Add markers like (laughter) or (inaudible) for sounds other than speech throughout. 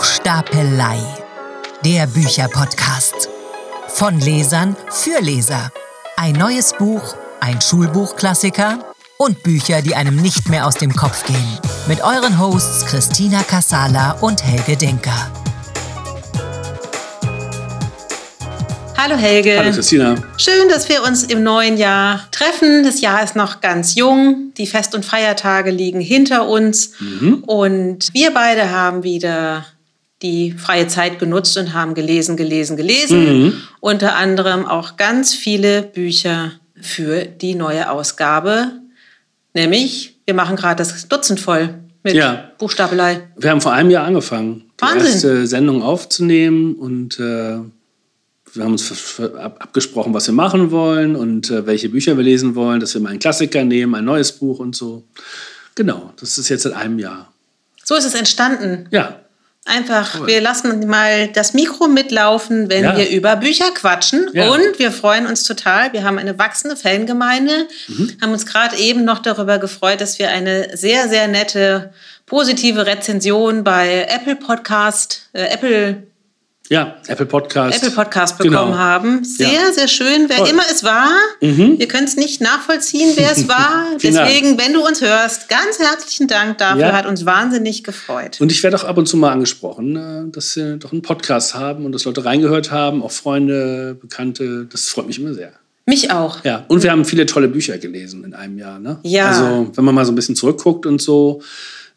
Buchstapelei, der Bücherpodcast. Von Lesern für Leser. Ein neues Buch, ein Schulbuchklassiker und Bücher, die einem nicht mehr aus dem Kopf gehen. Mit euren Hosts Christina Kassala und Helge Denker. Hallo Helge. Hallo Christina. Schön, dass wir uns im neuen Jahr treffen. Das Jahr ist noch ganz jung. Die Fest- und Feiertage liegen hinter uns. Mhm. Und wir beide haben wieder die freie Zeit genutzt und haben gelesen, gelesen, gelesen. Mhm. Unter anderem auch ganz viele Bücher für die neue Ausgabe. Nämlich, wir machen gerade das Dutzend voll mit ja. Buchstabelei. Wir haben vor einem Jahr angefangen, Wahnsinn. die erste Sendung aufzunehmen und äh wir haben uns abgesprochen, was wir machen wollen und äh, welche Bücher wir lesen wollen, dass wir mal einen Klassiker nehmen, ein neues Buch und so. Genau, das ist jetzt seit einem Jahr. So ist es entstanden. Ja. Einfach, cool. wir lassen mal das Mikro mitlaufen, wenn ja. wir über Bücher quatschen. Ja. Und wir freuen uns total. Wir haben eine wachsende Fangemeinde, mhm. haben uns gerade eben noch darüber gefreut, dass wir eine sehr, sehr nette, positive Rezension bei Apple Podcast, äh, Apple ja, Apple Podcast. Apple Podcast bekommen genau. haben. Sehr, ja. sehr schön. Wer Toll. immer es war, mhm. wir können es nicht nachvollziehen, wer es (laughs) war. Deswegen, wenn du uns hörst, ganz herzlichen Dank dafür. Ja. Hat uns wahnsinnig gefreut. Und ich werde auch ab und zu mal angesprochen, äh, dass sie doch einen Podcast haben und dass Leute reingehört haben, auch Freunde, Bekannte. Das freut mich immer sehr. Mich auch. Ja, und wir haben viele tolle Bücher gelesen in einem Jahr. Ne? Ja. Also, wenn man mal so ein bisschen zurückguckt und so,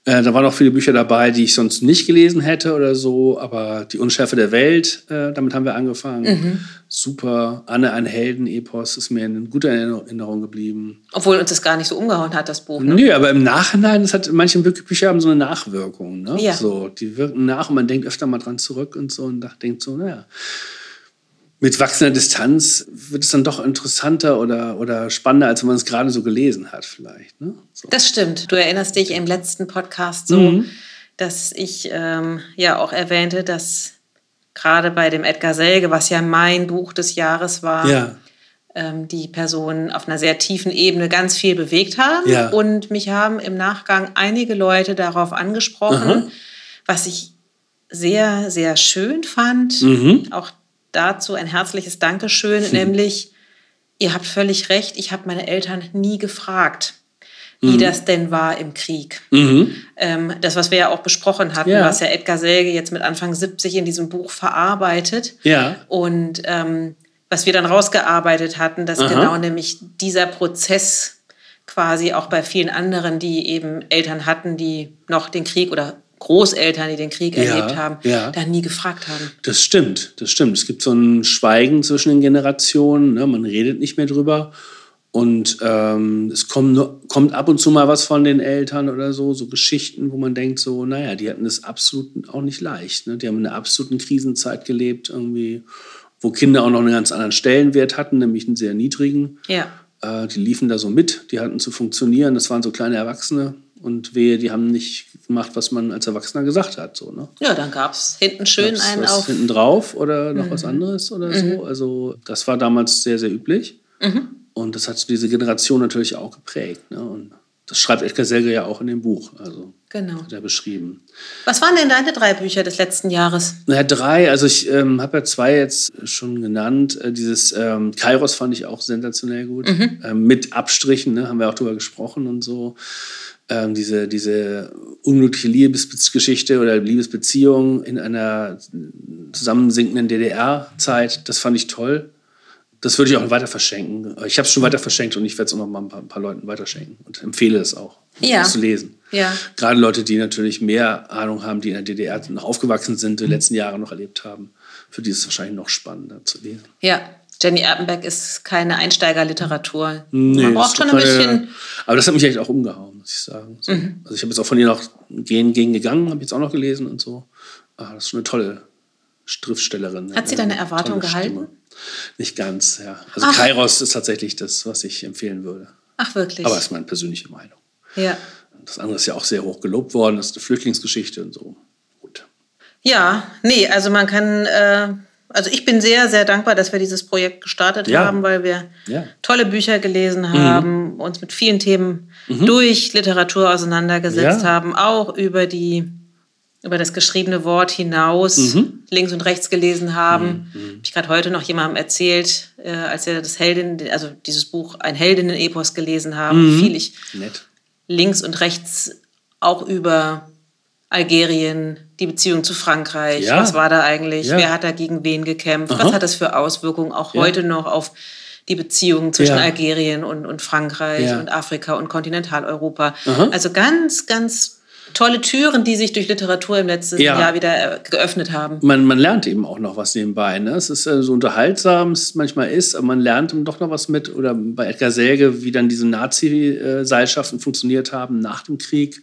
äh, da waren auch viele Bücher dabei, die ich sonst nicht gelesen hätte oder so, aber Die Unschärfe der Welt, äh, damit haben wir angefangen. Mhm. Super. Anne, ein Helden-Epos ist mir in guter Erinnerung geblieben. Obwohl uns das gar nicht so umgehauen hat, das Buch. Ne? Nö, aber im Nachhinein, das hat, manche Bücher haben so eine Nachwirkung. Ne? Ja. So, die wirken nach und man denkt öfter mal dran zurück und so und denkt so, naja mit wachsender Distanz wird es dann doch interessanter oder, oder spannender, als wenn man es gerade so gelesen hat, vielleicht. Ne? So. Das stimmt. Du erinnerst dich im letzten Podcast so, mhm. dass ich ähm, ja auch erwähnte, dass gerade bei dem Edgar Selge, was ja mein Buch des Jahres war, ja. ähm, die Personen auf einer sehr tiefen Ebene ganz viel bewegt haben. Ja. Und mich haben im Nachgang einige Leute darauf angesprochen, Aha. was ich sehr, sehr schön fand. Mhm. Auch dazu ein herzliches Dankeschön, hm. nämlich, ihr habt völlig recht, ich habe meine Eltern nie gefragt, wie mhm. das denn war im Krieg. Mhm. Ähm, das, was wir ja auch besprochen hatten, ja. was ja Edgar Selge jetzt mit Anfang 70 in diesem Buch verarbeitet. Ja. Und ähm, was wir dann rausgearbeitet hatten, dass Aha. genau nämlich dieser Prozess quasi auch bei vielen anderen, die eben Eltern hatten, die noch den Krieg oder Großeltern, die den Krieg ja, erlebt haben, ja. da nie gefragt haben. Das stimmt, das stimmt. Es gibt so ein Schweigen zwischen den Generationen, ne? man redet nicht mehr drüber. Und ähm, es kommt, kommt ab und zu mal was von den Eltern oder so, so Geschichten, wo man denkt, so, naja, die hatten es absolut auch nicht leicht. Ne? Die haben in einer absoluten Krisenzeit gelebt, irgendwie, wo Kinder auch noch einen ganz anderen Stellenwert hatten, nämlich einen sehr niedrigen. Ja. Äh, die liefen da so mit, die hatten zu funktionieren, das waren so kleine Erwachsene. Und wehe, die haben nicht gemacht, was man als Erwachsener gesagt hat. So, ne? Ja, dann gab es hinten schön gab's einen auf. Hinten drauf oder noch mhm. was anderes oder mhm. so. Also das war damals sehr, sehr üblich. Mhm. Und das hat diese Generation natürlich auch geprägt. Ne? Und das schreibt Edgar Selge ja auch in dem Buch. Also genau. hat er beschrieben. Was waren denn deine drei Bücher des letzten Jahres? Naja, drei. Also ich ähm, habe ja zwei jetzt schon genannt. Äh, dieses ähm, Kairos fand ich auch sensationell gut. Mhm. Ähm, mit Abstrichen, ne? haben wir auch drüber gesprochen und so ähm, diese, diese unglückliche Liebesgeschichte oder Liebesbeziehung in einer zusammensinkenden DDR-Zeit, das fand ich toll. Das würde ich auch weiter verschenken. Ich habe es schon weiter verschenkt und ich werde es auch noch mal ein paar, ein paar Leuten weiterschenken und empfehle es auch, ja. das zu lesen. Ja. Gerade Leute, die natürlich mehr Ahnung haben, die in der DDR noch aufgewachsen sind, die letzten Jahre noch erlebt haben, für die ist es wahrscheinlich noch spannender zu lesen. Ja, Jenny Erpenbeck ist keine Einsteigerliteratur. Nee, Man braucht schon ein bisschen. Aber das hat mich echt auch umgehauen, muss ich sagen. So. Mhm. Also ich habe jetzt auch von ihr noch Gehen gegen gegangen, habe ich jetzt auch noch gelesen und so. Ah, das ist schon eine tolle Schriftstellerin. Hat sie deine Erwartung gehalten? Nicht ganz, ja. Also Ach. Kairos ist tatsächlich das, was ich empfehlen würde. Ach, wirklich? Aber das ist meine persönliche Meinung. Ja. Das andere ist ja auch sehr hoch gelobt worden, das ist eine Flüchtlingsgeschichte und so. Gut. Ja, nee, also man kann. Äh also ich bin sehr, sehr dankbar, dass wir dieses Projekt gestartet ja. haben, weil wir ja. tolle Bücher gelesen haben, mhm. uns mit vielen Themen mhm. durch Literatur auseinandergesetzt ja. haben, auch über die über das geschriebene Wort hinaus Mhm. links und rechts gelesen haben. Hab ich gerade heute noch jemandem erzählt, äh, als wir das Heldin, also dieses Buch Ein Heldinnen-Epos gelesen haben, Mhm. viel ich Nett. links und rechts auch über Algerien, die Beziehung zu Frankreich, Ja. was war da eigentlich, Ja. wer hat da gegen wen gekämpft, Aha. was hat das für Auswirkungen auch Ja. heute noch auf die Beziehung zwischen. Algerien und, und Frankreich und Afrika und Kontinentaleuropa. Aha. Also ganz, ganz tolle Türen, die sich durch Literatur im letzten Ja. Jahr wieder äh, geöffnet haben. Man, man lernt eben auch noch was nebenbei. Ne? Es ist äh, so unterhaltsam, es manchmal ist, aber man lernt doch noch was mit. Oder bei Edgar Selge, wie dann diese Nazi-Seilschaften funktioniert haben nach dem Krieg.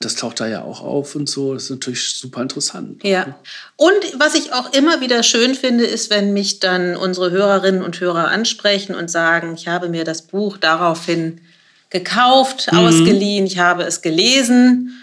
Das taucht da ja auch auf und so. Das ist natürlich super interessant. Ja. Und was ich auch immer wieder schön finde, ist, wenn mich dann unsere Hörerinnen und Hörer ansprechen und sagen, ich habe mir das Buch daraufhin gekauft, Mhm. ausgeliehen, ich habe es gelesen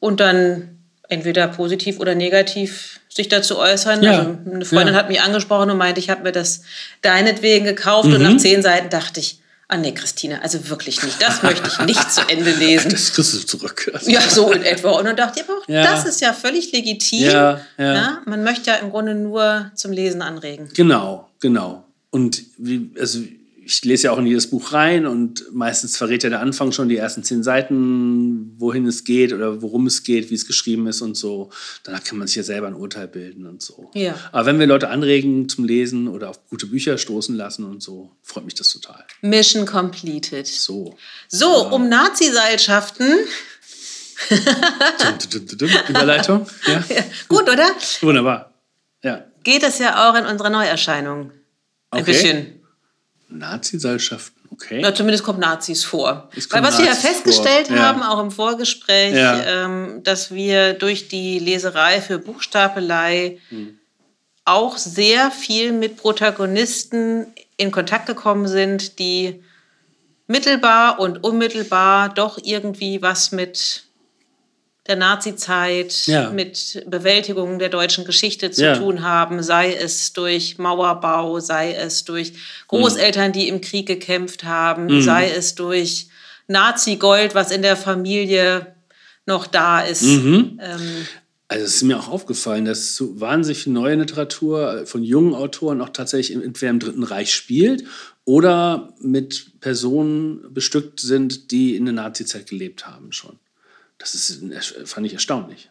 und dann entweder positiv oder negativ sich dazu äußern. Ja. Also eine Freundin Ja. hat mich angesprochen und meinte, ich habe mir das deinetwegen gekauft und Mhm. nach zehn Seiten dachte ich, ah nee, Christine, also wirklich nicht, das möchte ich nicht zu Ende (laughs) lesen. Das kriegst du zurück. Also, (laughs) Ja, so in etwa. Und dann dachte ich, aber auch Ja. das ist ja völlig legitim. Ja, ja. Ne? Man möchte ja im Grunde nur zum Lesen anregen. Genau, genau. Und wie, also ich lese ja auch in jedes Buch rein und meistens verrät ja der Anfang schon die ersten zehn Seiten, wohin es geht oder worum es geht, wie es geschrieben ist und so. Danach kann man sich ja selber ein Urteil bilden und so. Ja. Aber wenn wir Leute anregen zum Lesen oder auf gute Bücher stoßen lassen und so, freut mich das total. Mission completed. So. So, um Nazi-Seilschaften. Überleitung? (laughs) Ja. Gut, oder? Wunderbar. Ja. Geht es ja auch in unserer Neuerscheinung. Ein Okay. bisschen. Nazi-Seilschaften, okay. Na, zumindest kommt Nazis vor. Weil was wir ja Nazis festgestellt vor, ja. haben, auch im Vorgespräch, Ja. ähm, dass wir durch die Leserei für Buchstapelei Hm. auch sehr viel mit Protagonisten in Kontakt gekommen sind, die mittelbar und unmittelbar doch irgendwie was mit der Nazizeit, Ja. mit Bewältigung der deutschen Geschichte zu Ja. tun haben, sei es durch Mauerbau, sei es durch Großeltern, die im Krieg gekämpft haben, Mhm. sei es durch Nazi-Gold, was in der Familie noch da ist. Mhm. Ähm, Also es ist mir auch aufgefallen, dass so wahnsinnig viel neue Literatur äh, von jungen Autoren auch tatsächlich entweder im Dritten Reich spielt oder mit Personen bestückt sind, die in der Nazizeit gelebt haben schon. Das ist, fand ich erstaunlich.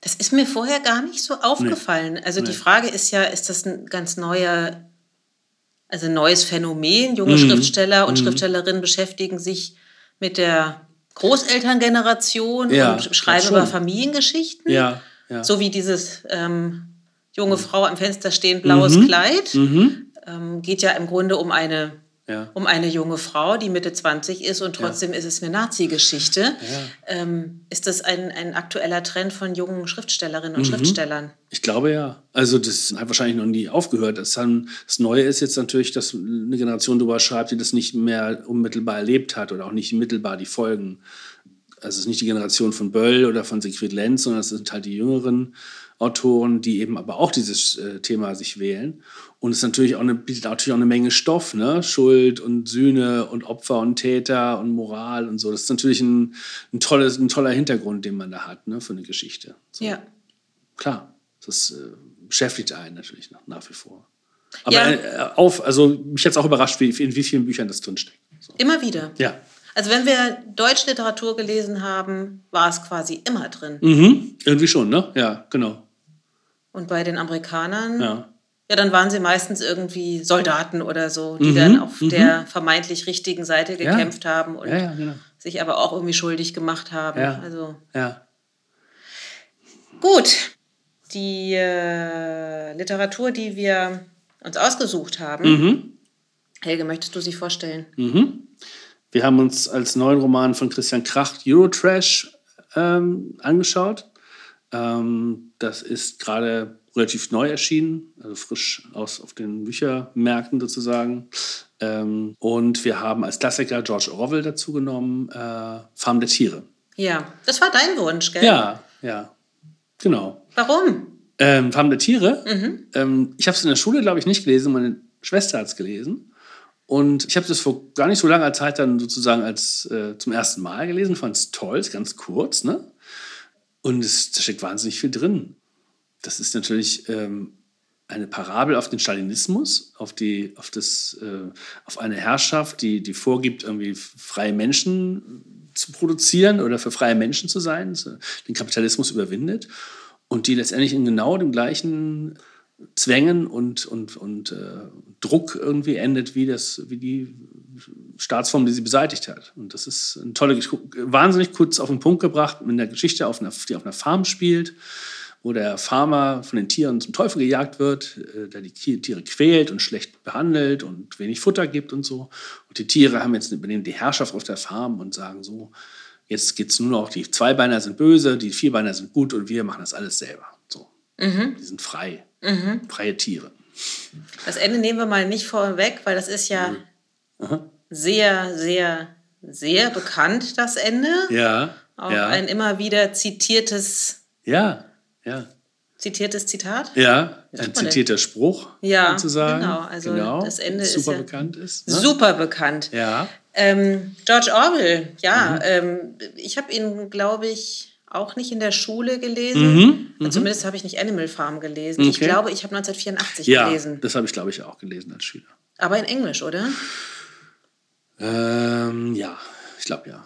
Das ist mir vorher gar nicht so aufgefallen. Also die Nee. Frage ist ja, ist das ein ganz neuer, also ein neues Phänomen? Junge Mhm. Schriftsteller und Schriftstellerinnen beschäftigen sich mit der Großelterngeneration Ja, und schreiben über Familiengeschichten. Ja, ja. So wie dieses ähm, junge Frau am Fenster stehen, blaues Kleid. Mhm. Ähm, geht ja im Grunde um eine, Ja. um eine junge Frau, die Mitte 20 ist und trotzdem ist es eine Nazi-Geschichte. Ähm, ist das ein, ein aktueller Trend von jungen Schriftstellerinnen Mhm. und Schriftstellern? Ich glaube ja. Also das hat wahrscheinlich noch nie aufgehört. Das, dann, das Neue ist jetzt natürlich, dass eine Generation darüber schreibt, die das nicht mehr unmittelbar erlebt hat oder auch nicht mittelbar die Folgen. Also es ist nicht die Generation von Böll oder von Siegfried Lenz, sondern es sind halt die jüngeren Autoren, die eben aber auch dieses äh, Thema sich wählen. Und es natürlich auch eine, bietet natürlich auch eine Menge Stoff, ne? Schuld und Sühne und Opfer und Täter und Moral und so. Das ist natürlich ein, ein, tolles, ein toller Hintergrund, den man da hat, ne? für eine Geschichte. So Ja. klar, das äh, beschäftigt einen natürlich noch, nach wie vor. Aber Ja. äh, auf, also mich hat es auch überrascht, wie, in wie vielen Büchern das drinsteckt. So. Immer wieder. Ja. Also wenn wir deutsche Literatur gelesen haben, war es quasi immer drin. Mhm. Irgendwie schon, ne? Ja, genau. Und bei den Amerikanern, ja. Ja. dann waren sie meistens irgendwie Soldaten oder so, die dann auf der vermeintlich richtigen Seite Mhm. Ja. gekämpft haben und Ja, ja, genau. sich aber auch irgendwie schuldig gemacht haben. Ja. Also Ja. gut, die äh, Literatur, die wir uns ausgesucht haben, Mhm. Helge, möchtest du sie vorstellen? Wir haben uns als neuen Roman von Christian Kracht Eurotrash ähm, angeschaut. Ähm, das ist gerade relativ neu erschienen, also frisch aus auf den Büchermärkten sozusagen. Ähm, und wir haben als Klassiker George Orwell dazu genommen, äh, Farm der Tiere. Ja, das war dein Wunsch, gell? Ja, ja, genau. Warum? Ähm, Farm der Tiere. Ähm, ich habe es in der Schule, glaube ich, nicht gelesen. Meine Schwester hat es gelesen. Und ich habe das vor gar nicht so langer Zeit dann sozusagen als äh, zum ersten Mal gelesen. Fand es toll, ist ganz kurz. Ne? Und es, steckt wahnsinnig viel drin. Das ist natürlich ähm, eine Parabel auf den Stalinismus, auf, die, auf, das, äh, auf eine Herrschaft, die, die vorgibt, irgendwie freie Menschen zu produzieren oder für freie Menschen zu sein, den Kapitalismus überwindet und die letztendlich in genau dem gleichen Zwängen und, und, und äh, Druck irgendwie endet, wie, das, wie die Staatsform, die sie beseitigt hat. Und das ist eine tolle, wahnsinnig kurz auf den Punkt gebracht, mit einer Geschichte, auf einer, die auf einer Farm spielt wo der Farmer von den Tieren zum Teufel gejagt wird, äh, der die Tiere quält und schlecht behandelt und wenig Futter gibt und so. Und die Tiere haben jetzt übernehmen die Herrschaft auf der Farm und sagen so, jetzt geht es nur noch, die Zweibeiner sind böse, die Vierbeiner sind gut und wir machen das alles selber. So. Mhm. Die sind frei. Mhm. Freie Tiere. Das Ende nehmen wir mal nicht vorweg, weil das ist ja mhm. sehr, sehr, sehr bekannt, das Ende. Ja. Auch ja. ein immer wieder zitiertes ja. Ja. Zitiertes Zitat? Ja, ein zitierter denn? Spruch, ja, sozusagen. Genau, also genau, das Ende super ist super ja bekannt ist. Ne? Super bekannt. Ja. Ähm, George Orwell, ja, mhm. ähm, ich habe ihn, glaube ich, auch nicht in der Schule gelesen. Mhm. Mhm. Zumindest habe ich nicht Animal Farm gelesen. Okay. Ich glaube, ich habe 1984 ja, gelesen. Das habe ich, glaube ich, auch gelesen als Schüler. Aber in Englisch, oder? Ähm, ja, ich glaube ja.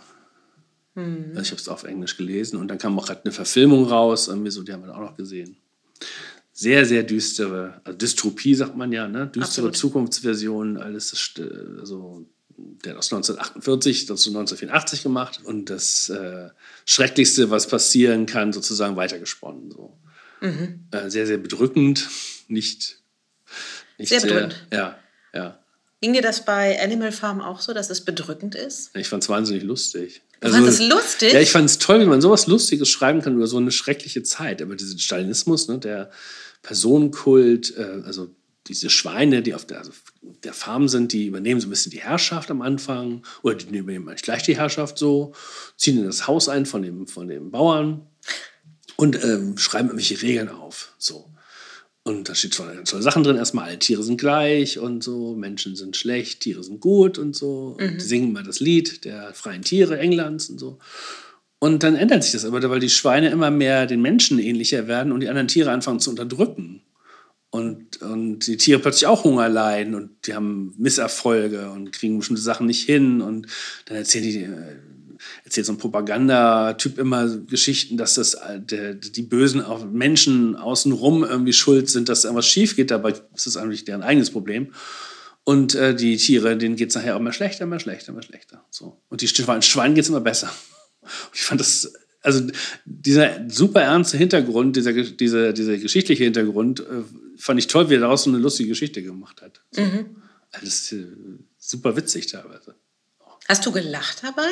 Mhm. Also ich habe es auf Englisch gelesen und dann kam auch gerade eine Verfilmung raus, irgendwie so, die haben wir auch noch gesehen. Sehr, sehr düstere, also Dystropie sagt man ja, ne? düstere Absolut. Zukunftsversion, alles, also der hat aus 1948 das 1984 gemacht und das äh, Schrecklichste, was passieren kann, sozusagen weitergesponnen. So. Mhm. Äh, sehr, sehr bedrückend, nicht, nicht sehr, sehr bedrückend. Ja, ja. Ging dir das bei Animal Farm auch so, dass es bedrückend ist? Ich fand es wahnsinnig lustig. Du also, fandest es lustig? Ja, ich fand es toll, wie man sowas Lustiges schreiben kann über so eine schreckliche Zeit. Aber dieser Stalinismus, ne, der Personenkult, äh, also diese Schweine, die auf der, also der Farm sind, die übernehmen so ein bisschen die Herrschaft am Anfang oder die übernehmen eigentlich gleich die Herrschaft so, ziehen in das Haus ein von dem, von dem Bauern und ähm, schreiben irgendwelche Regeln auf. So. Und da steht zwar ganz tolle Sachen drin. Erstmal, alle Tiere sind gleich und so, Menschen sind schlecht, Tiere sind gut und so. Und mhm. die singen mal das Lied der freien Tiere Englands und so. Und dann ändert sich das aber, weil die Schweine immer mehr den Menschen ähnlicher werden und die anderen Tiere anfangen zu unterdrücken. Und, und die Tiere plötzlich auch Hunger leiden und die haben Misserfolge und kriegen bestimmte Sachen nicht hin. Und dann erzählen die, äh, erzählt so ein Propagandatyp immer Geschichten, dass das der, die bösen Menschen außenrum irgendwie schuld sind, dass irgendwas schief geht. Dabei ist es eigentlich deren eigenes Problem. Und äh, die Tiere, denen geht es nachher auch immer schlechter, immer schlechter, immer schlechter. So. Und die Schweinen geht es immer besser. Und (laughs) ich fand das, also dieser super ernste Hintergrund, dieser, dieser, dieser geschichtliche Hintergrund, äh, fand ich toll, wie er daraus so eine lustige Geschichte gemacht hat. So. Mhm. Also das ist äh, super witzig teilweise. Hast du gelacht dabei?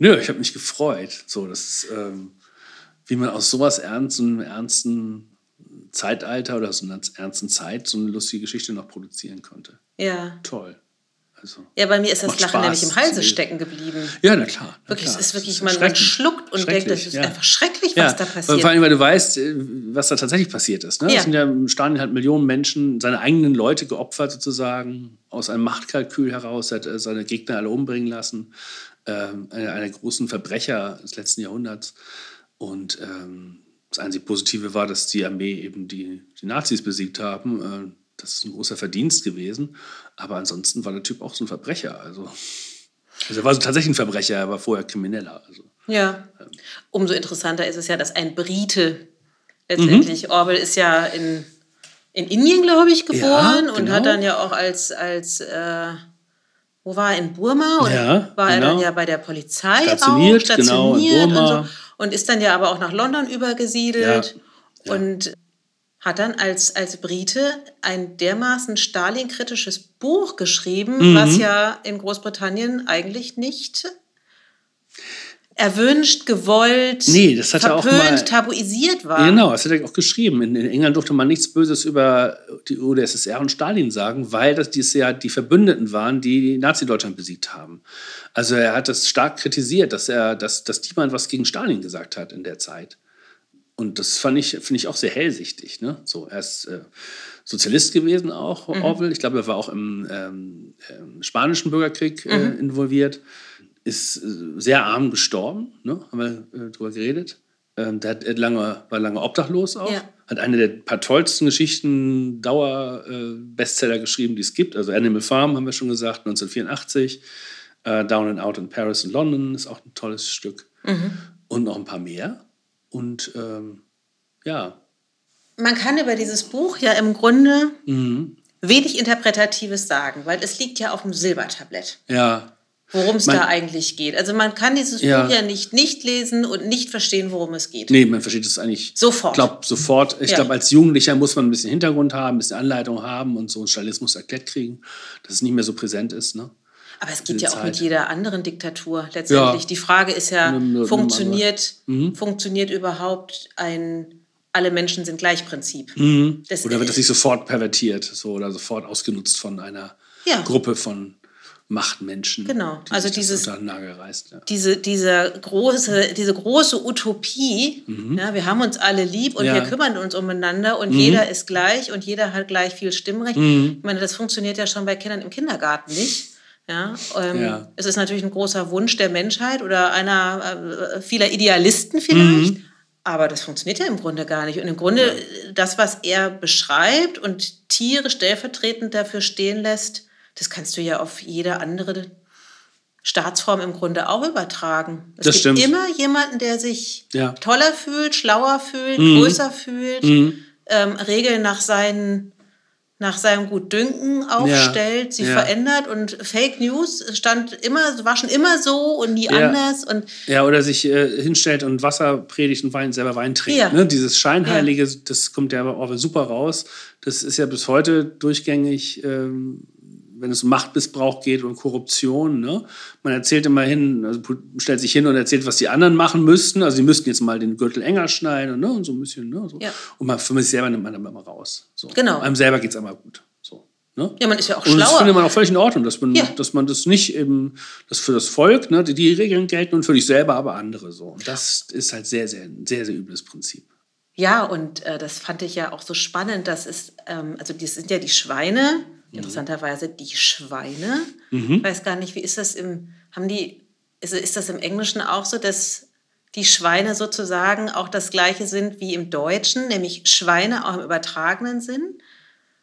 Nö, ich habe mich gefreut. So, das ähm, wie man aus sowas ernst, so einem ernsten Zeitalter oder so einer ernsten Zeit so eine lustige Geschichte noch produzieren konnte. Ja. Toll. Also, ja, bei mir ist das Lachen Spaß nämlich im Halse stecken geblieben. Ja, na klar. Na wirklich, klar. es ist wirklich, man, man schluckt und denkt, das ist ja. einfach schrecklich, was ja. da passiert. Vor allem, weil du weißt, äh, was da tatsächlich passiert ist. Ne? Ja. Es sind ja im Stalin hat Millionen Menschen, seine eigenen Leute geopfert sozusagen, aus einem Machtkalkül heraus, hat seine Gegner alle umbringen lassen ähm, einer, einer, großen Verbrecher des letzten Jahrhunderts. Und ähm, das einzige Positive war, dass die Armee eben die, die Nazis besiegt haben. Äh, das ist ein großer Verdienst gewesen. Aber ansonsten war der Typ auch so ein Verbrecher. Also, also er war so tatsächlich ein Verbrecher, er war vorher Krimineller. Also, ja. Ähm. Umso interessanter ist es ja, dass ein Brite letztendlich, mhm. Orwell ist ja in, in Indien, glaube ich, geboren ja, genau. und hat dann ja auch als, als äh, wo war er in Burma oder ja, war genau. er dann ja bei der Polizei stationiert, auch, stationiert genau, und, so, und ist dann ja aber auch nach London übergesiedelt ja, ja. und hat dann als, als Brite ein dermaßen Stalin-kritisches Buch geschrieben, mhm. was ja in Großbritannien eigentlich nicht erwünscht, gewollt, nee, das hat verpönt, er auch mal, tabuisiert war. Genau, das hat er auch geschrieben. In, in, England durfte man nichts Böses über die UdSSR und Stalin sagen, weil das dies ja die Verbündeten waren, die Nazi-Deutschland besiegt haben. Also er hat das stark kritisiert, dass er, dass, dass niemand was gegen Stalin gesagt hat in der Zeit. Und das fand ich, finde ich auch sehr hellsichtig. Ne? So, er ist äh, Sozialist gewesen auch, mhm. Orwell. Ich glaube, er war auch im ähm, äh, spanischen Bürgerkrieg äh, mhm. involviert ist äh, sehr arm gestorben, ne? haben wir äh, drüber geredet. Ähm, der hat lange, war lange obdachlos auch. Ja. Hat eine der paar tollsten Geschichten, Dauer-Bestseller äh, geschrieben, die es gibt. Also Animal Farm haben wir schon gesagt, 1984. Äh, Down and Out in Paris und London ist auch ein tolles Stück. Mhm. Und noch ein paar mehr. Und ähm, ja. Man kann über dieses Buch ja im Grunde Mhm. wenig Interpretatives sagen, weil es liegt ja auf dem Silbertablett. Ja. Worum es da eigentlich geht. Also man kann dieses Ja. Buch ja nicht nicht lesen und nicht verstehen, worum es geht. Nee, man versteht es eigentlich. Sofort. Ich glaube, sofort. Ich Ja. glaube, als Jugendlicher muss man ein bisschen Hintergrund haben, ein bisschen Anleitung haben und so einen Journalismus erklärt kriegen, dass es nicht mehr so präsent ist. Ne? Aber es geht ja auch Zeit. mit jeder anderen Diktatur letztendlich. Ja. Die Frage ist ja, Nimm- nimm funktioniert, Mhm. funktioniert überhaupt ein alle Menschen sind gleich Prinzip? Mhm. Das- oder wird das nicht sofort pervertiert so, oder sofort ausgenutzt von einer Ja. Gruppe von Machtmenschen? Genau. Die Also dieses- reißt. Ja. diese, diese, große, diese große Utopie, ja, wir haben uns alle lieb und Mhm. Ja. Mhm. wir kümmern uns umeinander und jeder ist gleich und jeder hat gleich viel Stimmrecht. Ich meine, das funktioniert ja schon bei Kindern im Kindergarten nicht. Ja, ähm, Ja. Es ist natürlich ein großer Wunsch der Menschheit oder einer äh, vieler Idealisten vielleicht. Mhm. Aber das funktioniert ja im Grunde gar nicht. Und im Grunde äh, das, was er beschreibt und Tiere stellvertretend dafür stehen lässt, das kannst du ja auf jede andere Staatsform im Grunde auch übertragen. Es Das gibt stimmt. immer jemanden, der sich Ja. toller fühlt, schlauer fühlt, Mhm. größer fühlt, ähm, Regeln nach, seinen, nach seinem Gutdünken aufstellt, sie Ja. verändert und Fake News stand immer, war schon immer so und nie Ja. anders. Und Ja, oder sich äh, hinstellt und Wasser predigt und Wein, selber Wein trinkt. Ja. Ne? Dieses Scheinheilige, das kommt ja auch super raus. Das ist ja bis heute durchgängig, ähm, wenn es um Machtmissbrauch geht und Korruption. Ne? Man erzählt immerhin, also stellt sich hin und erzählt, was die anderen machen müssten. Also die müssten jetzt mal den Gürtel enger schneiden und, ne? und so ein bisschen. Ne? So. Ja. Und man, für sich selber nimmt man dann immer raus. So. Genau. Einem selber geht es einmal gut. So. Ne? ja, man ist ja auch Und das schlauer. findet man auch völlig in Ordnung, dass man, Ja. dass man das nicht eben, dass für das Volk, ne, die, die Regeln gelten und für dich selber aber andere so. Und das ist halt sehr, sehr, ein sehr, sehr übles Prinzip. Ja, und äh, das fand ich ja auch so spannend. Das ist, ähm, also das sind ja die Schweine, interessanterweise die Schweine. Ich weiß gar nicht, wie ist das im, haben die, ist, ist das im Englischen auch so, dass die Schweine sozusagen auch das gleiche sind wie im Deutschen, nämlich Schweine auch im übertragenen Sinn?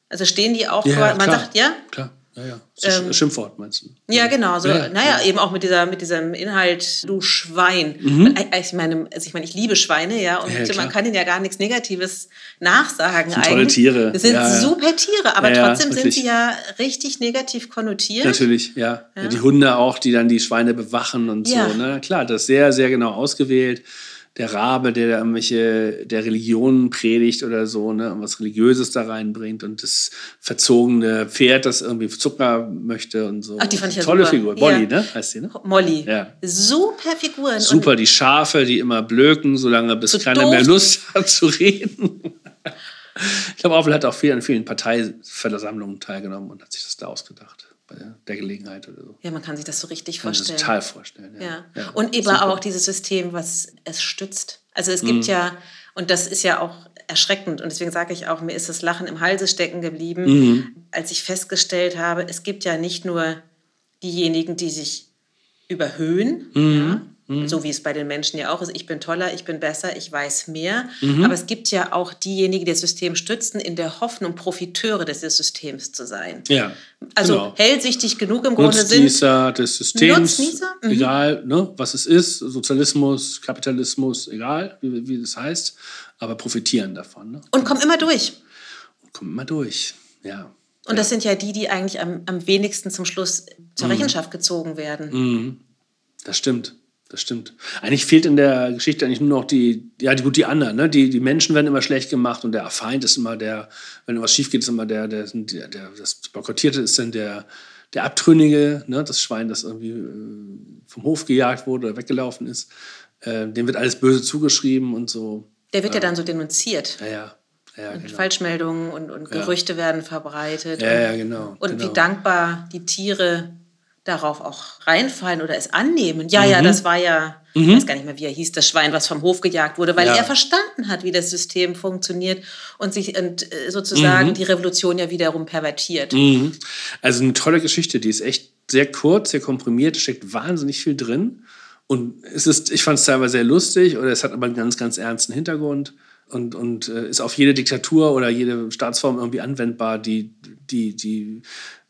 Also stehen die auch, Ja, man klar. sagt, ja? Klar, ja, ja. Das ein Schimpfwort, meinst du? Ja, genau. So, Ja, ja. naja, eben auch mit, dieser, mit diesem Inhalt, du Schwein. Und, äh, Ich meine, also ich meine, ich liebe Schweine, ja, und Mhm. Ja, ja, man kann ihnen ja gar nichts Negatives nachsagen. sind tolle. Tiere. Das sind Ja, ja. super Tiere, aber Ja, ja, trotzdem sind wirklich. sie ja richtig negativ konnotiert. Natürlich, ja. ja. Die Hunde auch, die dann die Schweine bewachen und Ja. so. Ne? Klar, das ist sehr, sehr genau ausgewählt. Der Rabe, der da irgendwelche der Religionen predigt oder so, ne, und was Religiöses da reinbringt und das verzogene Pferd, das irgendwie Zucker möchte und so. Ach, die fand ich ja Tolle super. Figur. Molly, Ja. ne? Heißt die, ne? Molly. Ja. Super Figuren. Super, die Schafe, die immer blöken, solange bis So keiner doof. mehr Lust (laughs) hat zu reden. Ich glaube, Apfel hat auch viel an vielen Parteiversammlungen teilgenommen und hat sich das da ausgedacht, bei der Gelegenheit oder so. Ja, man kann sich das so richtig Kann vorstellen. total vorstellen. Ja. Ja. Und eben super. auch dieses System, was es stützt. Also es gibt Mhm. ja, und das ist ja auch erschreckend, und deswegen sage ich auch, mir ist das Lachen im Halse stecken geblieben, Mhm. als ich festgestellt habe, es gibt ja nicht nur diejenigen, die sich überhöhen, Mhm. ja, so wie es bei den Menschen ja auch ist, ich bin toller, ich bin besser, ich weiß mehr, Mhm. aber es gibt ja auch diejenigen, die das System stützen, in der Hoffnung, Profiteure des Systems zu sein. Ja, Also genau. hellsichtig genug im Grunde sind. Nutznießer des Systems, Nutznießer? Mhm. egal ne, was es ist, Sozialismus, Kapitalismus, egal wie, wie das heißt, aber profitieren davon. Ne? Und kommen immer durch. Kommt mal durch. Ja. Und das sind ja die, die eigentlich am, am wenigsten zum Schluss Mhm. zur Rechenschaft gezogen werden. Das stimmt. Das stimmt. Eigentlich fehlt in der Geschichte eigentlich nur noch die, ja, die, gut, die anderen, ne? Die, die Menschen werden immer schlecht gemacht und der Feind ist immer der, wenn was schief geht, ist immer der, der, der, der das Boykottierte ist dann der, der Abtrünnige, ne? Das Schwein, das irgendwie äh, vom Hof gejagt wurde oder weggelaufen ist. Äh, dem wird alles böse zugeschrieben und so. Der wird ja dann so denunziert. Ja, ja. Ja, Und genau. Falschmeldungen und, und Gerüchte werden verbreitet. Ja, und, ja, genau. Und genau. wie dankbar die Tiere darauf auch reinfallen oder es annehmen. Ja, Mhm. ja, das war ja, ich weiß gar nicht mehr, wie er hieß, das Schwein, was vom Hof gejagt wurde, weil Ja. er verstanden hat, wie das System funktioniert und sich und, äh, Mhm. sozusagen die Revolution ja wiederum pervertiert. Also eine tolle Geschichte, die ist echt sehr kurz, sehr komprimiert, steckt wahnsinnig viel drin Und es ist, ich fand es teilweise sehr lustig oder es hat aber einen ganz, ganz ernsten Hintergrund und, und äh, ist auf jede Diktatur oder jede Staatsform irgendwie anwendbar, die, die, die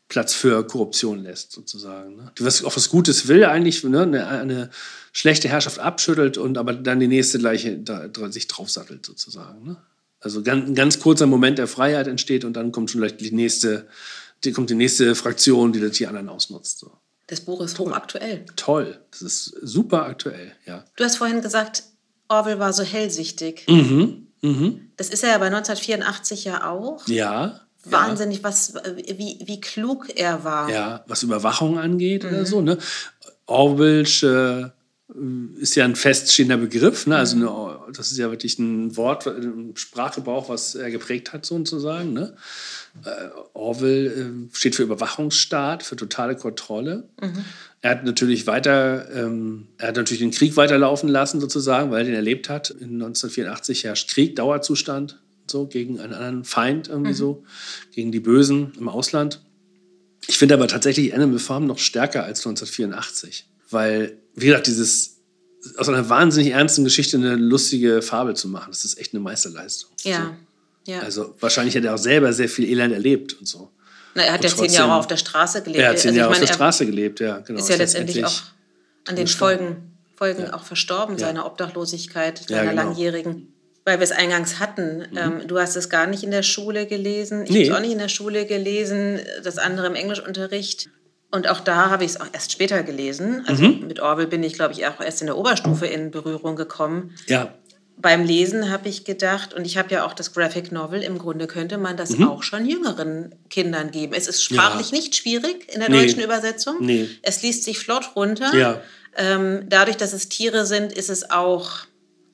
Platz für Korruption lässt, sozusagen. Ne? Die was, auch was Gutes will eigentlich, ne? eine, eine schlechte Herrschaft abschüttelt und aber dann die nächste gleiche da, sich draufsattelt, sozusagen. Ne? Also ganz, ein ganz kurzer Moment der Freiheit entsteht und dann kommt schon vielleicht die nächste, die, kommt die nächste Fraktion, die das die anderen ausnutzt. So. Das Buch ist hochaktuell. Toll, das ist super aktuell, ja. Du hast vorhin gesagt, Orwell war so hellsichtig. Mhm. Mhm. Das ist er ja bei 1984 ja auch. Ja. Wahnsinnig, was, wie, wie klug er war. Ja, was Überwachung angeht oder so. Ne? Orwellsche ist ja ein feststehender Begriff. Ne? Also eine, das ist ja wirklich ein Wort, ein Sprachgebrauch, was er geprägt hat, sozusagen. Ne? Äh, Orwell äh, steht für Überwachungsstaat, für totale Kontrolle. Mhm. Er hat natürlich weiter, ähm, er hat natürlich den Krieg weiterlaufen lassen, sozusagen, weil er den erlebt hat. In 1984 herrscht Krieg, Dauerzustand, so gegen einen anderen Feind, irgendwie Mhm. so, gegen die Bösen im Ausland. Ich finde aber tatsächlich Animal Farm noch stärker als 1984, weil, wie gesagt, dieses aus einer wahnsinnig ernsten Geschichte eine lustige Fabel zu machen, das ist echt eine Meisterleistung. Ja. ja. So. Also wahrscheinlich hat er auch selber sehr viel Elend erlebt und so. Na, er hat und ja zehn trotzdem- Jahre auf der Straße gelebt. Er hat zehn Also Jahre meine, auf der er Straße gelebt, ja, genau. Ist ja letztendlich auch an den. Folgen, Folgen Ja. auch verstorben, Ja. seiner Obdachlosigkeit, Ja, seiner genau. Mhm. langjährigen. Weil wir es eingangs hatten. Ähm, du hast es gar nicht in der Schule gelesen. Ich Nee. habe es auch nicht in der Schule gelesen. Das andere im Englischunterricht. Und auch da habe ich es auch erst später gelesen. Also Mhm. mit Orwell bin ich, glaube ich, auch erst in der Oberstufe in Berührung gekommen. Ja, Beim Lesen habe ich gedacht, und ich habe ja auch das Graphic Novel, im Grunde könnte man das Mhm. auch schon jüngeren Kindern geben. Es ist sprachlich nicht schwierig in der Nee. deutschen Übersetzung. Nee. Es liest sich flott runter. Ja. Ähm, dadurch, dass es Tiere sind, ist es auch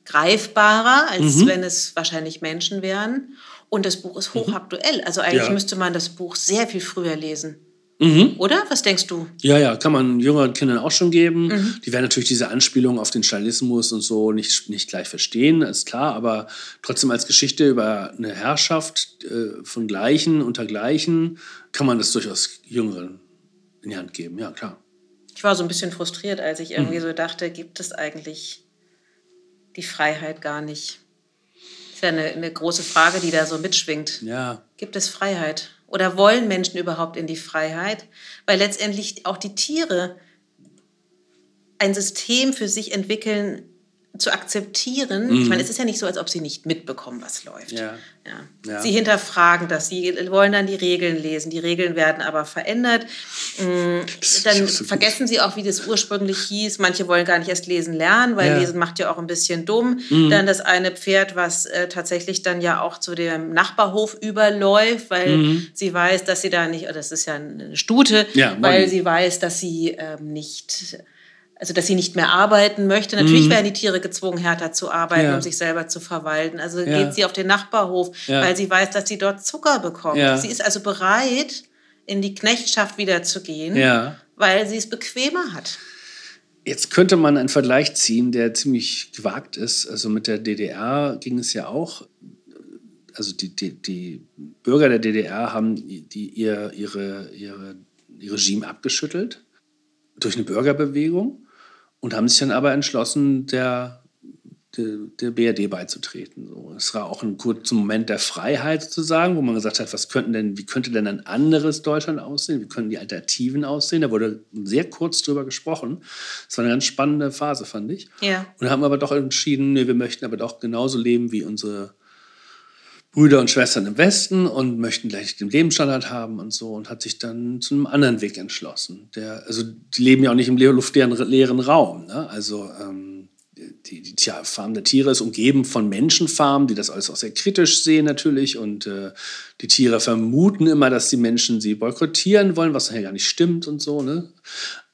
greifbarer, als Mhm. wenn es wahrscheinlich Menschen wären. Und das Buch ist hochaktuell. Also eigentlich Ja. müsste man das Buch sehr viel früher lesen. Mhm. Oder? Was denkst du? Ja, ja, kann man jüngeren Kindern auch schon geben. Mhm. Die werden natürlich diese Anspielung auf den Stalinismus und so nicht, nicht gleich verstehen, ist klar, aber trotzdem als Geschichte über eine Herrschaft äh, von Gleichen unter Gleichen kann man das durchaus Jüngeren in die Hand geben, ja, klar. Ich war so ein bisschen frustriert, als ich Mhm. irgendwie so dachte, gibt es eigentlich die Freiheit gar nicht? Das ist ja eine, eine große Frage, die da so mitschwingt. Ja, Gibt es Freiheit? Oder wollen Menschen überhaupt in die Freiheit? Weil letztendlich auch die Tiere ein System für sich entwickeln, zu akzeptieren. Ich meine, es ist ja nicht so, als ob sie nicht mitbekommen, was läuft. Mhm. Ja. Ja. Ja. Sie hinterfragen das, sie wollen dann die Regeln lesen. Die Regeln werden aber verändert. Mm, Dann so vergessen sie auch, wie das ursprünglich hieß. Manche wollen gar nicht erst lesen lernen, weil. Mhm. Lesen macht ja auch ein bisschen dumm. Dann das eine Pferd, was äh, tatsächlich dann ja auch zu dem Nachbarhof überläuft, weil sie weiß, dass sie da nicht, das ist ja eine Stute, Mhm. Weil sie weiß, dass sie ähm, nicht, also dass sie nicht mehr arbeiten möchte. Mhm. Natürlich werden die Tiere gezwungen, härter zu arbeiten, Ja. um sich selber zu verwalten. Also Ja. geht sie auf den Nachbarhof, Ja. weil sie weiß, dass sie dort Zucker bekommt. Sie ist also bereit, in die Knechtschaft wieder zu gehen, ja. weil sie es bequemer hat. Jetzt könnte man einen Vergleich ziehen, der ziemlich gewagt ist. Also mit der DDR ging es ja auch. Also die, die, die Bürger der DDR haben die, ihr, ihre, ihre, ihr Regime abgeschüttelt durch eine Bürgerbewegung und haben sich dann aber entschlossen, der, der, der BRD beizutreten. So. Es war auch ein kurzer Moment der Freiheit sozusagen, wo man gesagt hat, was könnten denn, wie könnte denn ein anderes Deutschland aussehen? Wie könnten die Alternativen aussehen? Da wurde sehr kurz drüber gesprochen. Das war eine ganz spannende Phase, fand ich. Ja. Und haben aber doch entschieden, nee, wir möchten aber doch genauso leben wie unsere Brüder und Schwestern im Westen und möchten gleich den Lebensstandard haben und so und hat sich dann zu einem anderen Weg entschlossen. Der, also die leben ja auch nicht im luftleeren leeren Raum. Ne? Also ähm, die, die Tja, Farm der Tiere ist umgeben von Menschenfarmen, die das alles auch sehr kritisch sehen natürlich. Und äh, die Tiere vermuten immer, dass die Menschen sie boykottieren wollen, was nachher gar nicht stimmt und so. Ne?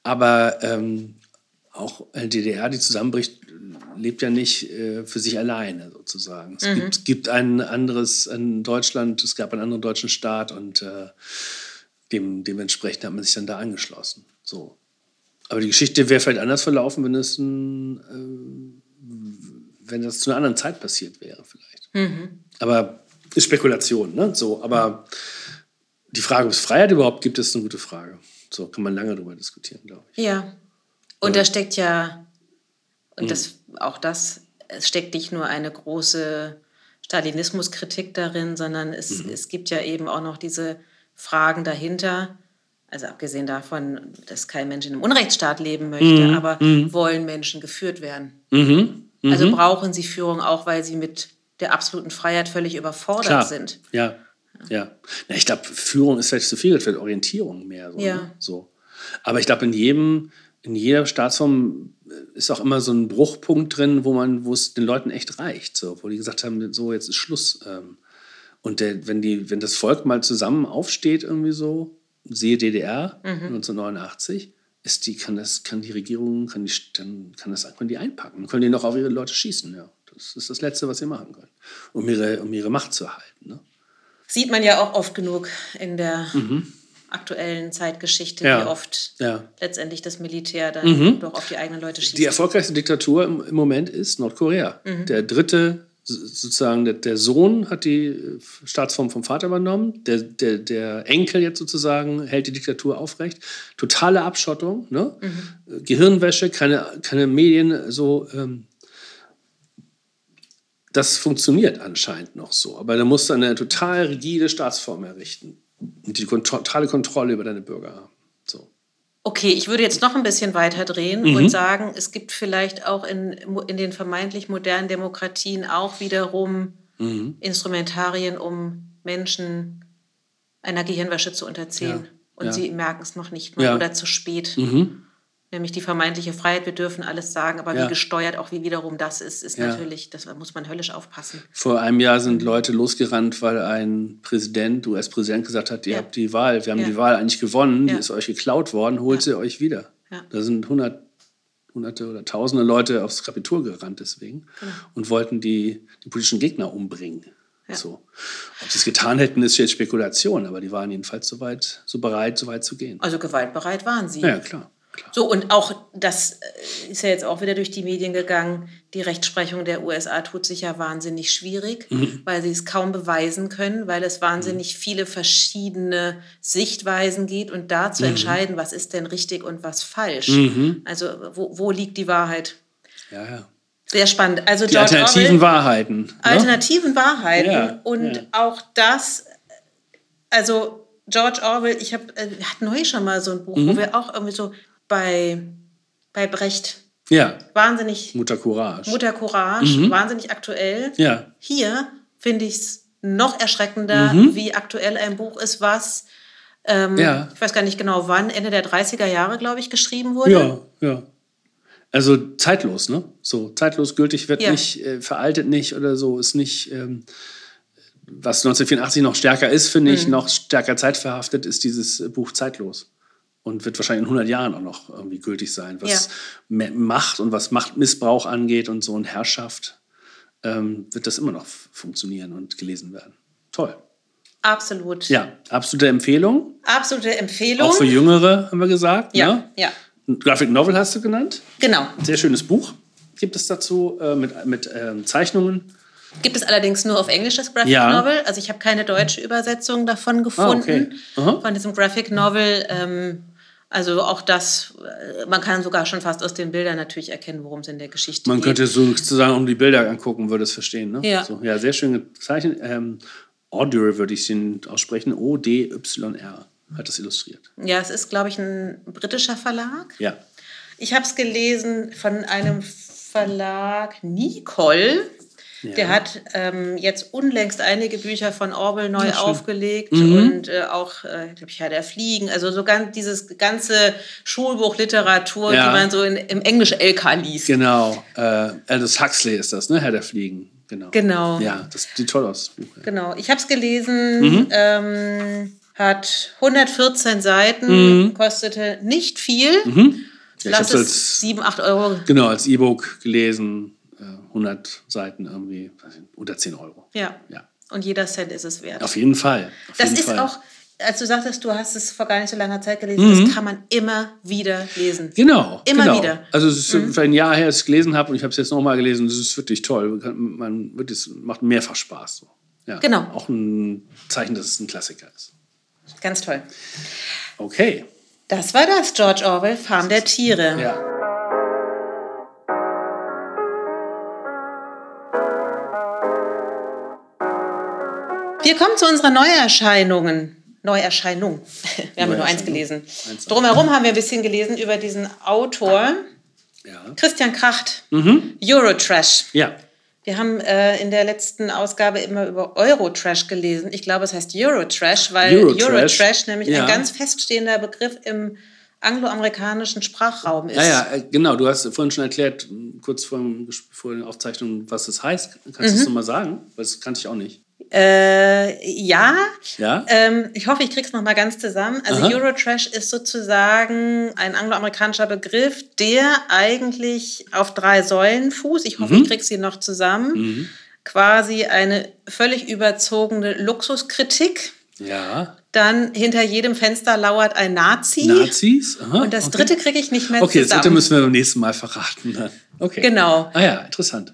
Aber ähm, auch DDR, die zusammenbricht, lebt ja nicht äh, für sich alleine sozusagen. Es gibt, es gibt ein anderes, ein Deutschland, es gab einen anderen deutschen Staat und äh, dem, dementsprechend hat man sich dann da angeschlossen. So. Aber die Geschichte wäre vielleicht anders verlaufen, wenn es ein, äh, wenn das zu einer anderen Zeit passiert wäre, vielleicht. Aber ist Spekulation, ne? So, aber die Frage, ob es Freiheit überhaupt gibt, ist eine gute Frage. So kann man lange darüber diskutieren, glaube ich. Ja. Und da steckt ja Und das, auch das, es steckt nicht nur eine große Stalinismuskritik darin, sondern es, es gibt ja eben auch noch diese Fragen dahinter. Also abgesehen davon, dass kein Mensch in einem Unrechtsstaat leben möchte, aber wollen Menschen geführt werden? Also brauchen sie Führung auch, weil sie mit der absoluten Freiheit völlig überfordert Klar. sind. Ja, ja. Na, ich glaube, Führung ist vielleicht zu viel, wird Orientierung mehr. So, Ja. ne? so. Aber ich glaube, in jedem, in jeder Staatsform ist auch immer so ein Bruchpunkt drin, wo man, wo es den Leuten echt reicht, so, wo die gesagt haben, so jetzt ist Schluss. Ähm, und der, wenn die, wenn das Volk mal zusammen aufsteht, irgendwie so, siehe DDR 1989, ist die, kann das, kann die Regierung, kann die, dann kann das können die einpacken, dann können die noch auf ihre Leute schießen, ja. Das ist das Letzte, was sie machen können, um ihre, um ihre Macht zu erhalten. Ne? Sieht man ja auch oft genug in der aktuellen Zeitgeschichte, Mhm. Ja. wie oft Ja. Mhm. letztendlich das Militär dann doch auf die eigenen Leute schießt. Die erfolgreichste Diktatur im, im Moment ist Nordkorea. Der dritte, so- sozusagen, der, der Sohn hat die äh, Staatsform vom Vater übernommen. Der, der, der Enkel jetzt sozusagen hält die Diktatur aufrecht. Totale Abschottung, ne? Äh, Gehirnwäsche, keine, keine Medien, so. Ähm, das funktioniert anscheinend noch so. Aber da musst du eine total rigide Staatsform errichten. Und die totale Kontrolle über deine Bürger haben. So. Okay, ich würde jetzt noch ein bisschen weiter drehen Mhm. und sagen, es gibt vielleicht auch in, in den vermeintlich modernen Demokratien auch wiederum Mhm. Instrumentarien, um Menschen einer Gehirnwäsche zu unterziehen. Ja, Und ja. sie merken es noch nicht mal Ja. oder zu spät. Mhm. Nämlich die vermeintliche Freiheit, wir dürfen alles sagen, aber Ja. wie gesteuert auch wie wiederum das ist, ist Ja. natürlich, das muss man höllisch aufpassen. Vor einem Jahr sind Leute losgerannt, weil ein Präsident, US-Präsident, gesagt hat, ihr Ja. habt die Wahl, wir haben die Wahl eigentlich gewonnen, die ist euch geklaut worden, holt sie euch wieder. Da sind hundert, hunderte oder tausende Leute aufs Kapitol gerannt deswegen Genau. und wollten die, die politischen Gegner umbringen. So. Ob sie es getan hätten, ist jetzt Spekulation, aber die waren jedenfalls so weit, so bereit, so weit zu gehen. Also gewaltbereit waren sie. Ja klar. Klar. So, und auch das äh, ist ja jetzt auch wieder durch die Medien gegangen. Die Rechtsprechung der USA tut sich ja wahnsinnig schwierig, Mhm. weil sie es kaum beweisen können, weil es wahnsinnig viele verschiedene Sichtweisen gibt und da Mhm. zu entscheiden, was ist denn richtig und was falsch. Also, wo, wo liegt die Wahrheit? Ja, ja. Sehr spannend. Also, Die George alternativen Orwell, Wahrheiten. Ne? alternativen Wahrheiten Ja, und ja. auch das, also George Orwell, ich habe, äh, wir hatten neulich schon mal so ein Buch, Mhm. wo wir auch irgendwie so bei, bei Brecht Ja, wahnsinnig Mutter Courage. Mutter Courage, wahnsinnig aktuell. Mhm. Ja, Hier finde ich es noch erschreckender, Mhm. wie aktuell ein Buch ist, was, ähm, Ja. ich weiß gar nicht genau wann, Ende der 30er Jahre, glaube ich, geschrieben wurde. Ja, ja. Also zeitlos, ne? So zeitlos gültig wird Ja. nicht, äh, veraltet nicht oder so, ist nicht, ähm, was 1984 noch stärker ist, finde Mhm. ich, noch stärker zeitverhaftet, ist dieses Buch zeitlos. Und wird wahrscheinlich in 100 Jahren auch noch irgendwie gültig sein, was Ja. Ma- Macht und was Machtmissbrauch angeht und so und Herrschaft, ähm, wird das immer noch funktionieren und gelesen werden. Toll. Absolut. Ja, absolute Empfehlung. Absolute Empfehlung. Auch für Jüngere, haben wir gesagt. ja, Ne? ja, Graphic Novel hast du genannt. genau. Sehr schönes Buch gibt es dazu äh, mit, mit ähm, Zeichnungen. Gibt es allerdings nur auf Englisch das Graphic Ja. Novel. Also ich habe keine deutsche Übersetzung davon Ah, okay. gefunden, von diesem Graphic Novel. Ähm, also auch das, äh, man kann sogar schon fast aus den Bildern natürlich erkennen, worum es in der Geschichte Man geht. könnte sozusagen um die Bilder angucken, würde es verstehen. Ne? Ja. So, ja, sehr schön gezeichnet. Ähm, Audur würde ich ihn aussprechen. O-D-Y-R hat das illustriert. Ja, es ist, glaube ich, ein britischer Verlag. Ja. Ich habe es gelesen von einem Verlag Nicole. Ja. Der hat ähm, jetzt unlängst einige Bücher von Orwell neu Ja, aufgelegt Mhm. und äh, auch, äh, glaube ich, Herr der Fliegen. Also so ganz dieses ganze Schulbuchliteratur, Ja. die man so in, im Englisch LK liest. Genau. Äh, Aldous Huxley ist das, ne? Herr der Fliegen. Genau. Genau. Ja, das sieht toll aus. Buch. Genau. Ich habe es gelesen, Mhm. ähm, hat 114 Seiten, kostete nicht viel. Mhm. Ja, ich Lass es als, 7, 8 Euro. genau, als E-Book gelesen. Äh, 100 Seiten irgendwie, unter 10 Euro. Ja. Ja. Und jeder Cent ist es wert. Auf jeden Fall. Auf Das jeden ist Fall. auch, als du sagtest, du hast es vor gar nicht so langer Zeit gelesen, das kann man immer wieder lesen. Genau. Immer genau. wieder. Mhm. Also es ist vielleicht ein Jahr her, dass ich es gelesen habe und ich habe es jetzt nochmal gelesen. Das ist wirklich toll. Man wird es macht mehrfach Spaß. So. Ja. Genau. Auch ein Zeichen, dass es ein Klassiker ist. Ganz toll. Okay. Das war das, George Orwell, Farm der Tiere. Ja. Wir kommen zu unseren Neuerscheinungen. Neuerscheinung. Wir haben nur eins gelesen. Drumherum haben wir ein bisschen gelesen über diesen Autor, ja. Christian Kracht, mhm. Eurotrash. Ja. Wir haben äh, in der letzten Ausgabe immer über Eurotrash gelesen. Ich glaube, es heißt Eurotrash, weil Eurotrash, Eurotrash nämlich ja. ein ganz feststehender Begriff im angloamerikanischen Sprachraum ist. Ja, ja, äh, genau. Du hast vorhin schon erklärt, kurz vor, vor der Aufzeichnung, was das heißt. Kannst du mhm. das nochmal sagen? Weil das kannte ich auch nicht. Äh, ja. ja? Ähm, ich hoffe, ich kriege es nochmal ganz zusammen. Also Aha. Eurotrash ist sozusagen ein angloamerikanischer Begriff, der eigentlich auf drei Säulen fußt. Ich hoffe, mhm. ich kriege sie noch zusammen. Mhm. Quasi eine völlig überzogene Luxuskritik. Ja. Dann hinter jedem Fenster lauert ein Nazi. Nazis? Aha, und das okay. dritte kriege ich nicht mehr okay, zusammen. Okay, das dritte müssen wir beim nächsten Mal verraten. Okay. Genau. Ah ja, interessant.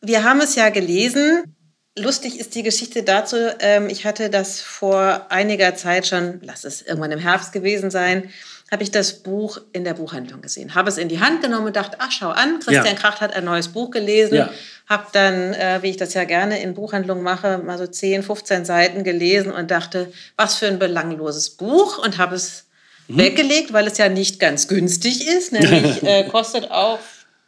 Wir haben es ja gelesen. Lustig ist die Geschichte dazu. Ähm, ich hatte das vor einiger Zeit schon, lass es irgendwann im Herbst gewesen sein, habe ich das Buch in der Buchhandlung gesehen. Habe es in die Hand genommen und dachte, ach, schau an, Christian ja. Kracht hat ein neues Buch gelesen. Ja. Habe dann, äh, wie ich das ja gerne in Buchhandlungen mache, mal so 10, 15 Seiten gelesen und dachte, was für ein belangloses Buch und habe es mhm. weggelegt, weil es ja nicht ganz günstig ist. Nämlich (laughs) äh, kostet auch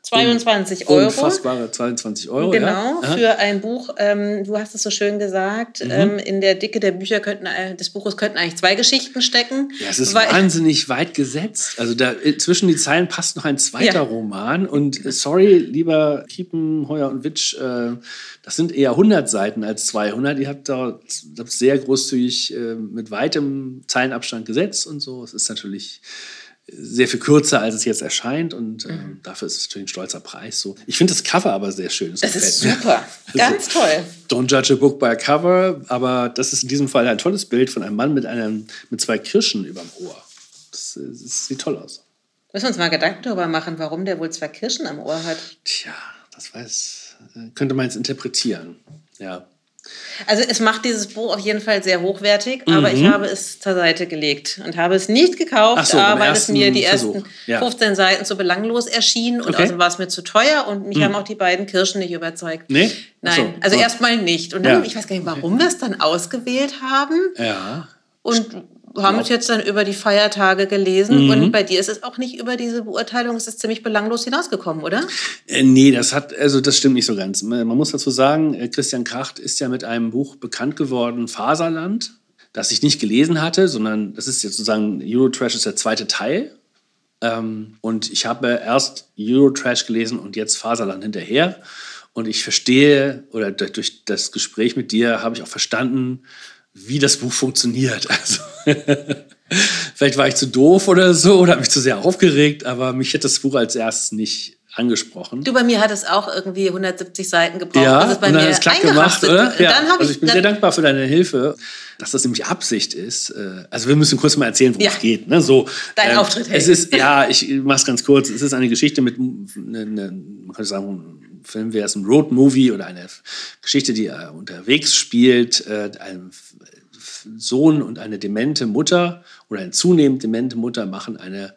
22 Euro. Unfassbare 22 Euro. Genau, ja. für ein Buch, ähm, du hast es so schön gesagt, mhm. ähm, in der Dicke der Bücher könnten, äh, des Buches könnten eigentlich zwei Geschichten stecken. Ja, es ist wahnsinnig weit gesetzt. Also da äh, zwischen die Zeilen passt noch ein zweiter ja. Roman. Und äh, sorry, lieber Kiepen, Heuer und Witsch, äh, das sind eher 100 Seiten als 200. Ihr habt da sehr großzügig mit weitem Zeilenabstand gesetzt und so. Es ist natürlich sehr viel kürzer, als es jetzt erscheint und äh, mhm. dafür ist es natürlich ein stolzer Preis. So. Ich finde das Cover aber sehr schön. Das, das ist super, (laughs) ganz also, toll. Don't judge a book by a cover, aber das ist in diesem Fall ein tolles Bild von einem Mann mit, einem, mit zwei Kirschen überm Ohr. Das, das sieht toll aus. Müssen wir uns mal Gedanken darüber machen, warum der wohl zwei Kirschen am Ohr hat. Tja, das weiß, äh, könnte man jetzt interpretieren. Ja. Also es macht dieses Buch auf jeden Fall sehr hochwertig, mhm. aber ich habe es zur Seite gelegt und habe es nicht gekauft, so, weil es mir die Versuch. ersten ja. 15 Seiten zu belanglos erschienen und okay. außerdem war es mir zu teuer und mich mhm. haben auch die beiden Kirschen nicht überzeugt. Nee? Nein, so. also erstmal nicht. Und dann, ja. ich weiß gar nicht, warum wir es dann ausgewählt haben. Ja. Und haben es jetzt dann über die Feiertage gelesen mhm. und bei dir ist es auch nicht über diese Beurteilung, es ist ziemlich belanglos hinausgekommen, oder? Äh, nee, das hat, also das stimmt nicht so ganz. Man muss dazu sagen, äh, Christian Kracht ist ja mit einem Buch bekannt geworden, Faserland, das ich nicht gelesen hatte, sondern das ist jetzt sozusagen, Eurotrash ist der zweite Teil. Ähm, und ich habe erst Eurotrash gelesen und jetzt Faserland hinterher. Und ich verstehe, oder durch das Gespräch mit dir habe ich auch verstanden, wie das Buch funktioniert. (laughs) Also (laughs) vielleicht war ich zu doof oder so oder habe mich zu sehr aufgeregt, aber mich hätte das Buch als erstes nicht angesprochen. Du, bei mir hat es auch irgendwie 170 Seiten gebraucht. Ja, das ist bei und dann mir ist klack gemacht, oder? Ja. Dann also ich, ich bin sehr dankbar für deine Hilfe, dass das nämlich Absicht ist. Äh, also wir müssen kurz mal erzählen, worum ja. es geht. Ne? So, Dein ähm, Auftritt. Hey. Es ist, ja, ich mache es ganz kurz. Es ist eine Geschichte mit, ne, ne, man könnte sagen, Film wäre es ein Road-Movie oder eine Geschichte, die äh, unterwegs spielt, äh, einem Sohn und eine demente Mutter oder eine zunehmend demente Mutter machen eine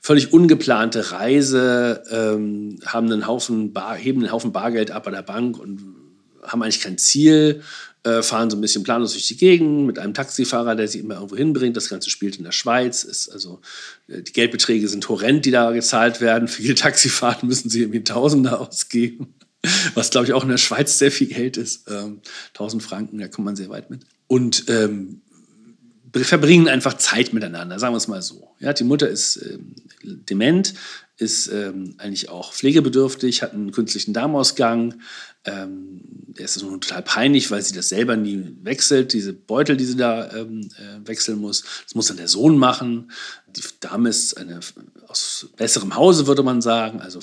völlig ungeplante Reise, ähm, haben einen Haufen Bar, heben einen Haufen Bargeld ab bei der Bank und haben eigentlich kein Ziel, äh, fahren so ein bisschen planlos durch die Gegend mit einem Taxifahrer, der sie immer irgendwo hinbringt. Das Ganze spielt in der Schweiz. Ist also, äh, die Geldbeträge sind horrend, die da gezahlt werden. (laughs) Für jede Taxifahrt müssen sie irgendwie Tausende ausgeben. Was, glaube ich, auch in der Schweiz sehr viel Geld ist. Ähm, 1000 Franken, da kommt man sehr weit mit und ähm, verbringen einfach Zeit miteinander, sagen wir es mal so. Ja, die Mutter ist ähm, dement, ist ähm, eigentlich auch pflegebedürftig, hat einen künstlichen Darmausgang. Ähm, der ist so total peinlich, weil sie das selber nie wechselt, diese Beutel, die sie da ähm, äh, wechseln muss. Das muss dann der Sohn machen. Die Dame ist eine aus besserem Hause, würde man sagen, also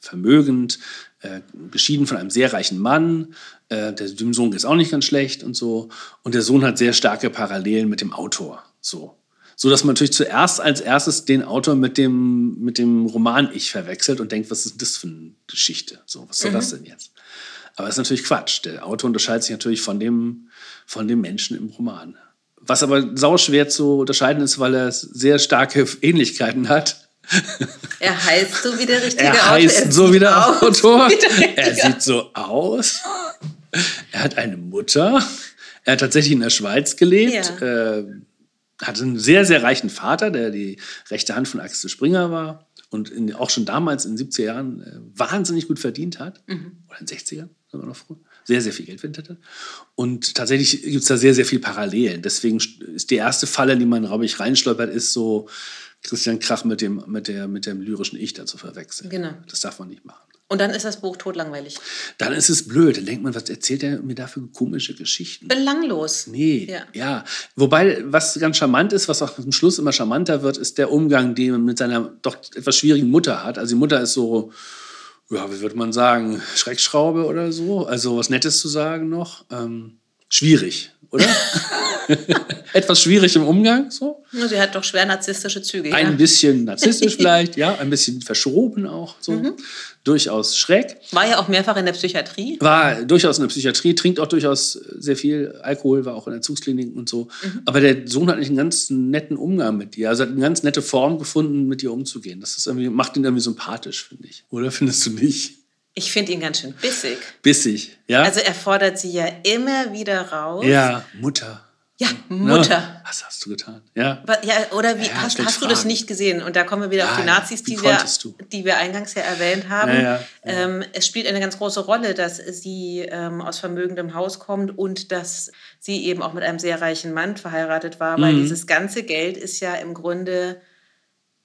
vermögend, äh, geschieden von einem sehr reichen Mann. Äh, der, Sohn geht es auch nicht ganz schlecht und so. Und der Sohn hat sehr starke Parallelen mit dem Autor. So. So dass man natürlich zuerst als erstes den Autor mit dem, mit dem Roman-Ich verwechselt und denkt, was ist das für eine Geschichte? So, was soll mhm. das denn jetzt? Aber das ist natürlich Quatsch. Der Autor unterscheidet sich natürlich von dem, von dem Menschen im Roman. Was aber sauschwer zu unterscheiden ist, weil er sehr starke Ähnlichkeiten hat er heißt so wie der (laughs) richtige er Autor. Heißt er so wie der Autor. Der (laughs) er sieht so aus. Er hat eine Mutter. Er hat tatsächlich in der Schweiz gelebt, Ja. äh, hatte einen sehr, sehr reichen Vater, der die rechte Hand von Axel Springer war und in, auch schon damals in den 70er Jahren äh, wahnsinnig gut verdient hat. Oder in den 60ern, sogar noch früher. Sehr, sehr viel Geld verdient hat. Und tatsächlich gibt es da sehr, sehr viel Parallelen. Deswegen ist die erste Falle, die man, glaube ich, reinstolpert, ist so Christian Krach mit dem, mit, der, mit dem lyrischen Ich da zu verwechseln. Genau. Das darf man nicht machen. Und dann ist das Buch totlangweilig. Dann ist es blöd. Dann denkt man, was erzählt er mir da für komische Geschichten? Belanglos. Nee, Ja. ja. Wobei, was ganz charmant ist, was auch zum Schluss immer charmanter wird, ist der Umgang, den man mit seiner doch etwas schwierigen Mutter hat. Also die Mutter ist so, ja, wie würde man sagen, Schreckschraube oder so. Also was Nettes zu sagen noch. Ähm, schwierig, oder? (laughs) etwas schwierig im Umgang, so. Nur Sie hat doch schwer narzisstische Züge. Ein ja. bisschen narzisstisch (laughs) vielleicht, ja, ein bisschen verschroben auch, so. Mhm. Durchaus schräg. War ja auch mehrfach in der Psychiatrie. War durchaus in der Psychiatrie, trinkt auch durchaus sehr viel Alkohol, war auch in der Zugsklinik und so. Mhm. Aber der Sohn hat nicht einen ganz netten Umgang mit ihr. Also hat eine ganz nette Form gefunden, mit ihr umzugehen. Das ist irgendwie, macht ihn irgendwie sympathisch, finde ich. Oder findest du nicht? Ich finde ihn ganz schön bissig. Bissig, ja? Also er fordert sie ja immer wieder raus. ja, Mutter. Ja, Ne? Mutter. Was hast du getan? Ja. Ja, oder wie, Ja, hast, hast du das nicht gesehen? Und da kommen wir wieder auf Ja, die ja. Nazis, die wir, die wir eingangs ja erwähnt haben. Ja, ja, ja. Ähm, es spielt eine ganz große Rolle, dass sie ähm, aus vermögendem Haus kommt und dass sie eben auch mit einem sehr reichen Mann verheiratet war, Mhm. weil dieses ganze Geld ist ja im Grunde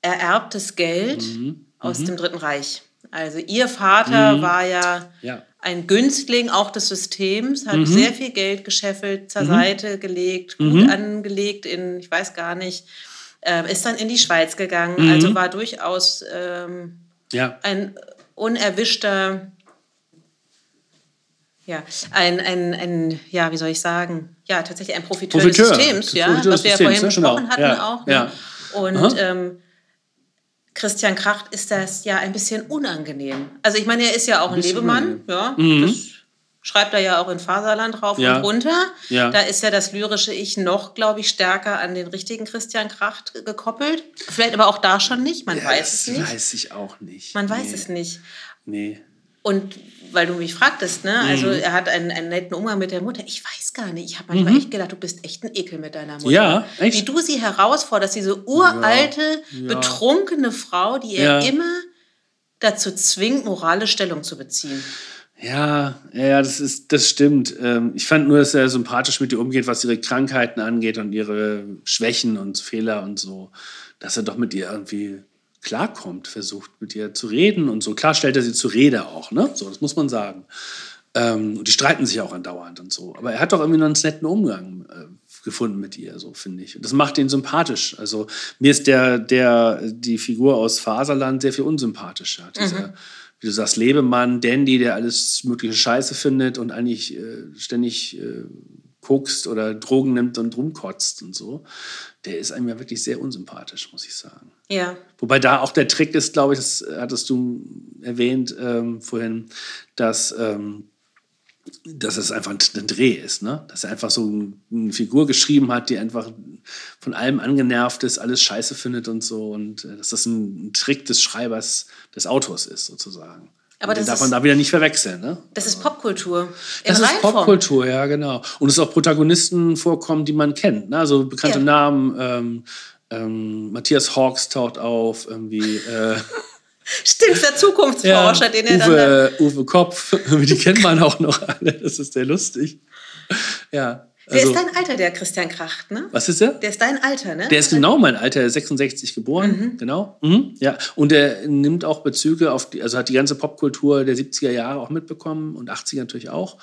ererbtes Geld Mhm. aus dem Dritten Reich. Also ihr Vater war ja, Ja. ein Günstling auch des Systems, Mhm. hat sehr viel Geld gescheffelt, zur Seite gelegt, gut Mhm. angelegt in, ich weiß gar nicht, ähm, ist dann in die Schweiz gegangen, Mhm. also war durchaus ähm, Ja. ein unerwischter, ja, ein, ein, ein, ja, wie soll ich sagen, ja, tatsächlich ein Profiteur, Profiteur, des Systems, ja, Profiteur was des wir ja vorhin ja, besprochen hatten Ja, auch. Ne? ja. Und ähm, Christian Kracht ist das ja ein bisschen unangenehm. Also ich meine, er ist ja auch ein, bisschen Lebemann, ja, das schreibt er ja auch in Faserland rauf Ja. und runter. Ja. Da ist ja das lyrische Ich noch, glaube ich, stärker an den richtigen Christian Kracht gekoppelt. Vielleicht aber auch da schon nicht, man Ja, weiß das es nicht. weiß ich auch nicht. Man weiß nee. es nicht. Nee. Und weil du mich fragtest, ne? Mhm. Also er hat einen, einen netten Umgang mit der Mutter. Ich weiß gar nicht. Ich habe manchmal echt gedacht, du bist echt ein Ekel mit deiner Mutter. Mhm. Ja, echt? Wie du sie herausforderst, diese uralte, Ja. betrunkene Frau, die er Ja. immer dazu zwingt, moralisch Stellung zu beziehen. Ja, ja, ja, das ist, das stimmt. Ähm, ich fand nur, dass er sympathisch mit ihr umgeht, was ihre Krankheiten angeht und ihre Schwächen und Fehler und so. Dass er doch mit ihr irgendwie klarkommt, versucht mit ihr zu reden und so. Klar stellt er sie zur Rede auch, ne? So, das muss man sagen. Ähm, und die streiten sich auch andauernd und so. Aber er hat doch irgendwie noch einen netten Umgang äh, gefunden mit ihr, so finde ich. Und das macht ihn sympathisch. Also mir ist der, der, die Figur aus Faserland sehr viel unsympathischer. Dieser, wie du sagst, Lebemann, Dandy, der alles mögliche Scheiße findet und eigentlich äh, ständig äh, kokst oder Drogen nimmt und rumkotzt und so. Der ist einem ja wirklich sehr unsympathisch, muss ich sagen. Ja. Wobei da auch der Trick ist, glaube ich, das hattest du erwähnt ähm, vorhin, dass, ähm, dass es einfach ein, Dreh ist, ne? Dass er einfach so ein, eine Figur geschrieben hat, die einfach von allem angenervt ist, alles scheiße findet und so. Und äh, dass das ein Trick des Schreibers, des Autors ist, sozusagen. Aber das darf man ist- da wieder nicht verwechseln, ne? Das ist Popkultur. Das ist. Popkultur, ja, genau. Und es auch Protagonisten vorkommen, die man kennt. Ne? Also bekannte Ja. Namen. Ähm, ähm, Matthias Hawks taucht auf, irgendwie. Äh, (laughs) Stimmt, der Zukunftsforscher, (laughs) den er dann. da- Uwe, Uwe Kopf, (laughs) die kennt man auch noch alle. Das ist sehr lustig. Ja. Der Also, ist dein Alter, der Christian Kracht, ne? was ist der? Der ist dein Alter, ne? Der ist genau mein Alter, er ist 66 geboren, genau. Mhm, ja. Und er nimmt auch Bezüge auf die, also hat die ganze Popkultur der 70er Jahre auch mitbekommen und 80er natürlich auch.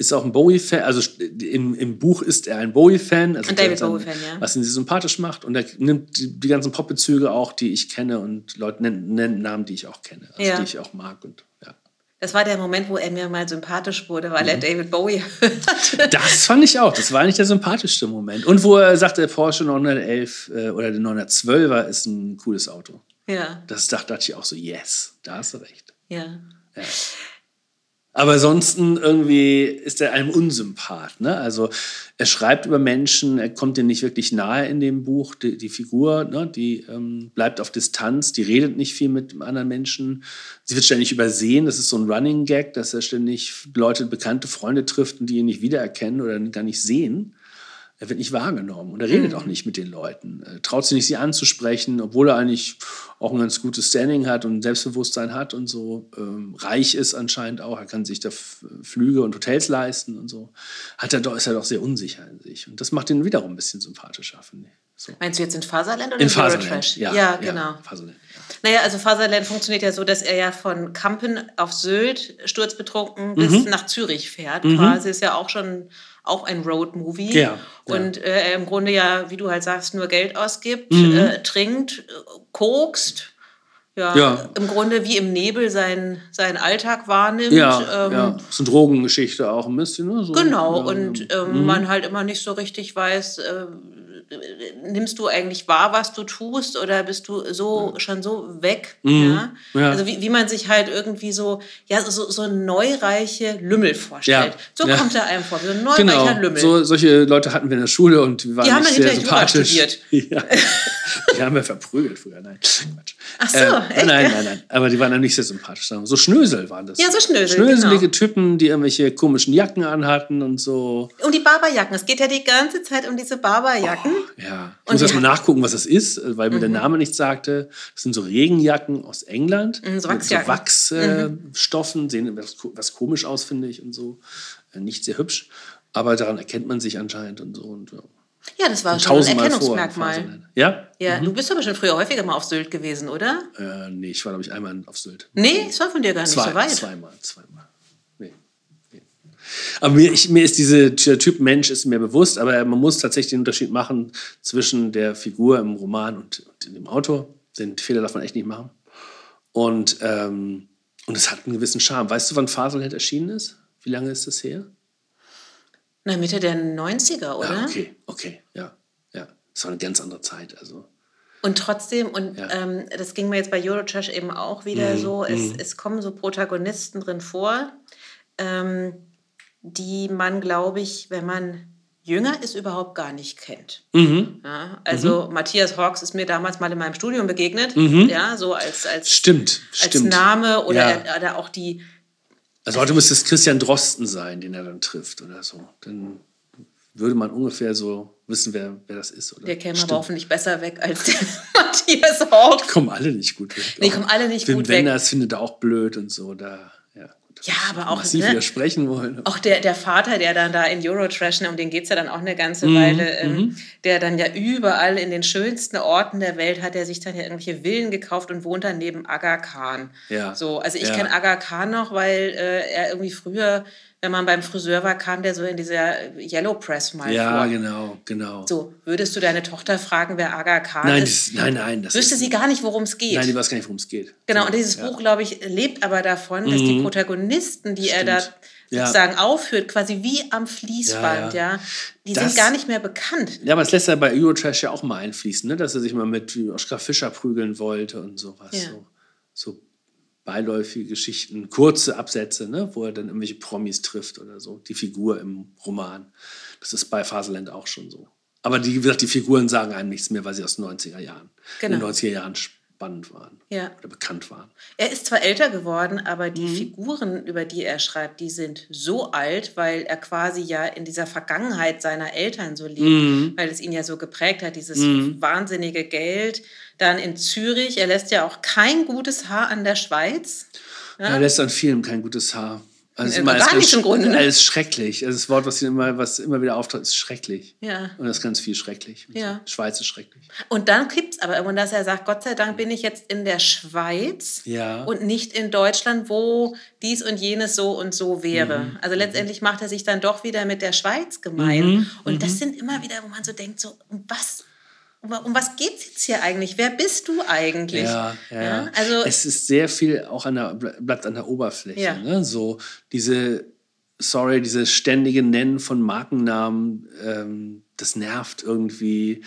Ist auch ein Bowie-Fan, also im, im Buch ist er ein Bowie-Fan. Also Ein David der Bowie-Fan, ja. Was ihn sehr sympathisch macht. Und er nimmt die, die ganzen Popbezüge auch, die ich kenne und Leute nennen, nennen Namen, die ich auch kenne, also Ja. die ich auch mag. Und, ja. Das war der Moment, wo er mir mal sympathisch wurde, weil er Mhm. David Bowie hört. Das fand ich auch. Das war eigentlich der sympathischste Moment. Und wo er sagt, der Porsche 911 äh, oder der 912er ist ein cooles Auto. ja, Das dachte dachte ich auch so, yes, da hast du recht. ja. Ja. Aber ansonsten irgendwie ist er einem Unsympath. Ne? Also er schreibt über Menschen, er kommt dir nicht wirklich nahe in dem Buch. Die, die Figur, ne? die ähm, bleibt auf Distanz, die redet nicht viel mit anderen Menschen. Sie wird ständig übersehen. Das ist so ein Running Gag, dass er ständig Leute, bekannte Freunde trifft und die ihn nicht wiedererkennen oder gar nicht sehen. Er wird nicht wahrgenommen und er redet mhm. auch nicht mit den Leuten. Er traut sich nicht, sie anzusprechen, obwohl er eigentlich auch ein ganz gutes Standing hat und Selbstbewusstsein hat und so. Ähm, reich ist anscheinend auch. Er kann sich da Flüge und Hotels leisten und so. Hat er doch, ist er doch sehr unsicher in sich. Und das macht ihn wiederum ein bisschen sympathischer, finde ich. So. Meinst du jetzt in Faserland oder in, in Faserland? Ja, ja, genau. Ja, Faserland, ja. Naja, also Faserland funktioniert ja so, dass er ja von Kampen auf Sylt sturzbetrunken bis mhm. nach Zürich fährt. Mhm. Quasi ist ja auch schon auch ein Road-Movie. Ja, und äh, im Grunde ja, wie du halt sagst, nur Geld ausgibt, mhm. äh, trinkt, kokst. Ja, ja, im Grunde wie im Nebel seinen, seinen Alltag wahrnimmt. Ja, ähm, ja. Das ist eine Drogengeschichte auch ein bisschen. Ne? So, genau, ja, und ähm, mhm. man halt immer nicht so richtig weiß, äh, nimmst du eigentlich wahr, was du tust, oder bist du so ja. schon so weg? Mhm. Ja? ja? Also wie, wie man sich halt irgendwie so, ja, so, so neureiche Lümmel vorstellt. Ja. So kommt er einem vor, so ein neureicher genau. Lümmel. So, solche Leute hatten wir in der Schule und die waren die nicht sehr sympathisch. (laughs) Ja. die haben wir verprügelt früher, nein. Quatsch. Ach so, äh, nein, nein, nein, nein, aber die waren dann nicht sehr sympathisch. So Schnösel waren das. Ja, so Schnösel, Schnöselige genau. Typen, die irgendwelche komischen Jacken anhatten und so. Um die Barberjacken. Es geht ja die ganze Zeit um diese Barberjacken. Ja, ich muss erst mal nachgucken, was das ist, weil mir mhm. der Name nichts sagte. Das sind so Regenjacken aus England. Mhm, so Wachsjacken. So Wachsstoffen, mhm. sehen was, was, komisch aus, finde ich, und so. Äh, nicht sehr hübsch. Aber daran erkennt man sich anscheinend und so. Und, ja. Ja, das war schon ein Erkennungsmerkmal. Ja? Ja, mhm. du bist aber schon früher häufiger mal auf Sylt gewesen, oder? Äh, nee, ich war, glaube ich, einmal auf Sylt. Nee, es war von dir gar nicht Zwei, so weit. Zweimal, zweimal. Aber mir, ich, mir ist diese, dieser Typ Mensch ist mir bewusst, aber man muss tatsächlich den Unterschied machen zwischen der Figur im Roman und, und dem Autor. Den Fehler darf man echt nicht machen. Und, ähm, und es hat einen gewissen Charme. Weißt du, wann Faselhead erschienen ist? Wie lange ist das her? Na, Mitte der 90er, oder? Ja, okay, okay, ja. ja. Das war eine ganz andere Zeit. Also. Und trotzdem, und ja. ähm, das ging mir jetzt bei Eurotrash eben auch wieder mm, so, es, mm. es kommen so Protagonisten drin vor, ähm, die man, glaube ich, wenn man jünger ist, überhaupt gar nicht kennt. Mhm. Ja, also mhm. Matthias Hawks ist mir damals mal in meinem Studium begegnet, mhm. ja, so als, als, stimmt, als stimmt. Name oder, ja. oder auch die. Also heute müsste es Christian Drosten sein, den er dann trifft oder so. Dann würde man ungefähr so wissen, wer, wer das ist. Oder? Der käme Stimmt. aber hoffentlich besser weg als der (laughs) Matthias Hawks. Die kommen alle nicht gut weg. Nee, kommen alle nicht Wim gut Wenders weg. Wenders findet er auch blöd und so. Da ja, aber auch. Sie ne, widersprechen wollen. Auch der, der Vater, der dann da in Eurotrash, ne, um den geht es ja dann auch eine ganze mhm. Weile, ähm, mhm. der dann ja überall in den schönsten Orten der Welt hat, der sich dann ja irgendwelche Villen gekauft und wohnt dann neben Aga Khan. Ja. So, also ich ja. kenne Aga Khan noch, weil äh, er irgendwie früher wenn man beim Friseur war, kam der so in dieser Yellow Press mal ja, vor. Ja, genau, genau. So, würdest du deine Tochter fragen, wer Aga Khan nein, ist? Das, nein, nein. Das Wüsste sie gar nicht, worum es geht. Nein, die weiß gar nicht, worum es geht. Genau, und dieses ja. Buch, glaube ich, lebt aber davon, dass mhm. die Protagonisten, die Stimmt. er da sozusagen ja. aufführt, quasi wie am Fließband, ja. ja. Die das, sind gar nicht mehr bekannt. Ja, aber das lässt er bei Eurotrash ja auch mal einfließen, ne? dass er sich mal mit Oskar Fischer prügeln wollte und sowas. Ja. So, so beiläufige Geschichten, kurze Absätze, ne, wo er dann irgendwelche Promis trifft oder so, die Figur im Roman. Das ist bei Faserland auch schon so. Aber die, wie gesagt, die Figuren sagen einem nichts mehr, weil sie aus den 90er Jahren, genau. in den 90er Jahren spannend waren ja. oder bekannt waren. Er ist zwar älter geworden, aber die mhm. Figuren, über die er schreibt, die sind so alt, weil er quasi ja in dieser Vergangenheit seiner Eltern so lebt, mhm. weil es ihn ja so geprägt hat, dieses mhm. wahnsinnige Geld. Dann in Zürich, er lässt ja auch kein gutes Haar an der Schweiz. Ja? Er lässt an vielen kein gutes Haar. Also immer gar nicht im Grunde. Ne? Alles schrecklich. Also das Wort, was immer, was immer wieder auftaucht, ist schrecklich. Ja. Und das ist ganz viel schrecklich. Ja. Schweiz ist schrecklich. Und dann gibt es aber irgendwann, dass er sagt, Gott sei Dank bin ich jetzt in der Schweiz ja. und nicht in Deutschland, wo dies und jenes so und so wäre. Mhm. Also letztendlich macht er sich dann doch wieder mit der Schweiz gemein. Mhm. Und mhm. das sind immer wieder, wo man so denkt, so, was um was geht es jetzt hier eigentlich? Wer bist du eigentlich? Ja, ja, ja. Also es ist sehr viel auch an der, bleibt an der Oberfläche. Ja. Ne? So diese, sorry, dieses ständige Nennen von Markennamen, ähm, das nervt irgendwie.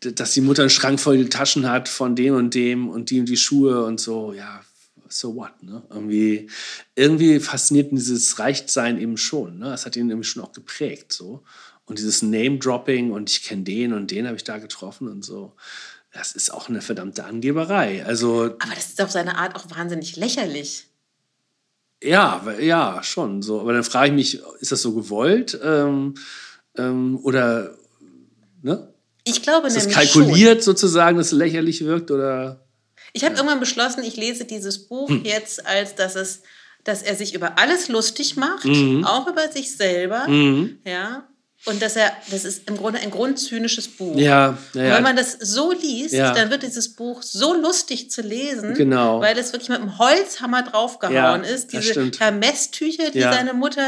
Dass die Mutter einen Schrank voll Taschen hat von dem und dem und die und die Schuhe und so, ja, so what, ne? Irgendwie, irgendwie fasziniert dieses Reichtsein eben schon, ne? Das hat ihn eben schon auch geprägt, so. Und dieses Name-Dropping und ich kenne den und den habe ich da getroffen und so. Das ist auch eine verdammte Angeberei. Also, Aber das ist auf seine Art auch wahnsinnig lächerlich. ja, ja, schon. So. Aber dann frage ich mich, ist das so gewollt? Ähm, ähm, oder ne? Ich glaube ist das kalkuliert sozusagen, dass es lächerlich wirkt? Oder? Ich habe irgendwann beschlossen, ich lese dieses Buch Hm. jetzt als, dass es, dass er sich über alles lustig macht, Mhm. auch über sich selber, ja. Und dass er, das ist im Grunde ein grundzynisches Buch. Ja, ja, ja. wenn man das so liest, Ja. dann wird dieses Buch so lustig zu lesen, Genau. weil es wirklich mit einem Holzhammer draufgehauen ist. Diese stimmt. Hermes-Tücher, die seine Mutter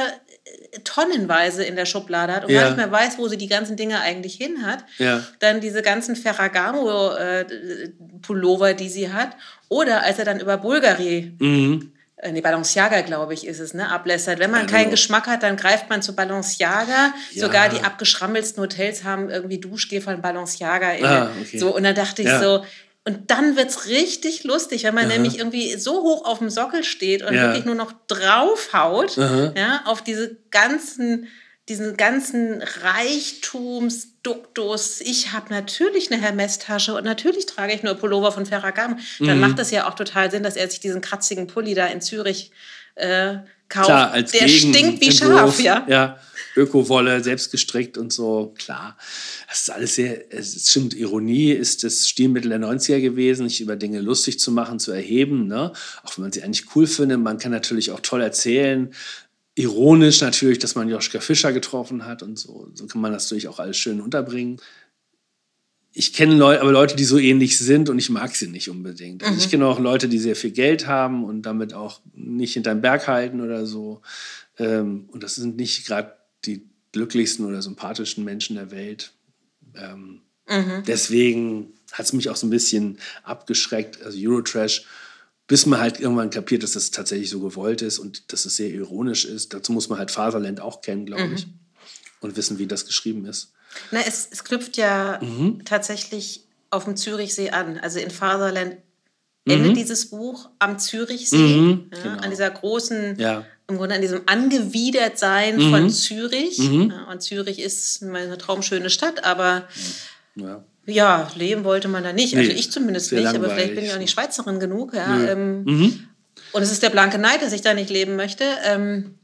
äh, tonnenweise in der Schublade hat und gar nicht mehr weiß, wo sie die ganzen Dinge eigentlich hin hat. Ja. Dann diese ganzen Ferragamo-Pullover, die sie hat. Oder als er dann über Bulgari Mhm. Äh, nee, Balenciaga, glaube ich, ist es, ne, ablässert. Wenn man keinen genau. Geschmack hat, dann greift man zu Balenciaga. Ja. Sogar die abgeschrammelsten Hotels haben irgendwie Duschgel von Balenciaga. In, Ah, okay. so, und dann dachte ich Ja. so, und dann wird es richtig lustig, wenn man Aha. nämlich irgendwie so hoch auf dem Sockel steht und Ja. wirklich nur noch draufhaut, Aha. ja, auf diese ganzen, diesen ganzen Reichtumsduktus. Ich habe natürlich eine Hermes-Tasche und natürlich trage ich nur Pullover von Ferragamo. Dann Mhm. macht das ja auch total Sinn, dass er sich diesen kratzigen Pulli da in Zürich äh, kauft. Klar, als Der Gegen- stinkt wie scharf, ja. Ja, Ökowolle, selbst gestrickt und so, klar. Das ist alles sehr, es stimmt, Ironie ist das Stilmittel der 90er gewesen, sich über Dinge lustig zu machen, zu erheben, ne? Auch wenn man sie eigentlich cool findet. Man kann natürlich auch toll erzählen. Ironisch natürlich, dass man Joschka Fischer getroffen hat und so. So kann man das natürlich auch alles schön unterbringen. Ich kenne Leute, aber Leute, die so ähnlich sind und ich mag sie nicht unbedingt. Also ich kenne auch Leute, die sehr viel Geld haben und damit auch nicht hinterm Berg halten oder so. Ähm, und das sind nicht gerade die glücklichsten oder sympathischen Menschen der Welt. Ähm, Deswegen hat es mich auch so ein bisschen abgeschreckt, also Eurotrash, bis man halt irgendwann kapiert, dass das tatsächlich so gewollt ist und dass es sehr ironisch ist. Dazu muss man halt Faserland auch kennen, glaube ich, und wissen, wie das geschrieben ist. Na, es, es knüpft ja Mhm. tatsächlich auf dem Zürichsee an. Also in Fatherland endet dieses Buch am Zürichsee, Mhm, ja, genau. an dieser großen, Ja. im Grunde an diesem Angewidertsein Mhm. von Zürich. Und Zürich ist eine traumschöne Stadt, aber ja. Ja, leben wollte man da nicht. Also Nee, ich zumindest nicht, aber vielleicht langweilig, bin ich auch nicht. Schweizerin genug. Ja, ähm, Mhm. und es ist der blanke Neid, dass ich da nicht leben möchte. Ähm,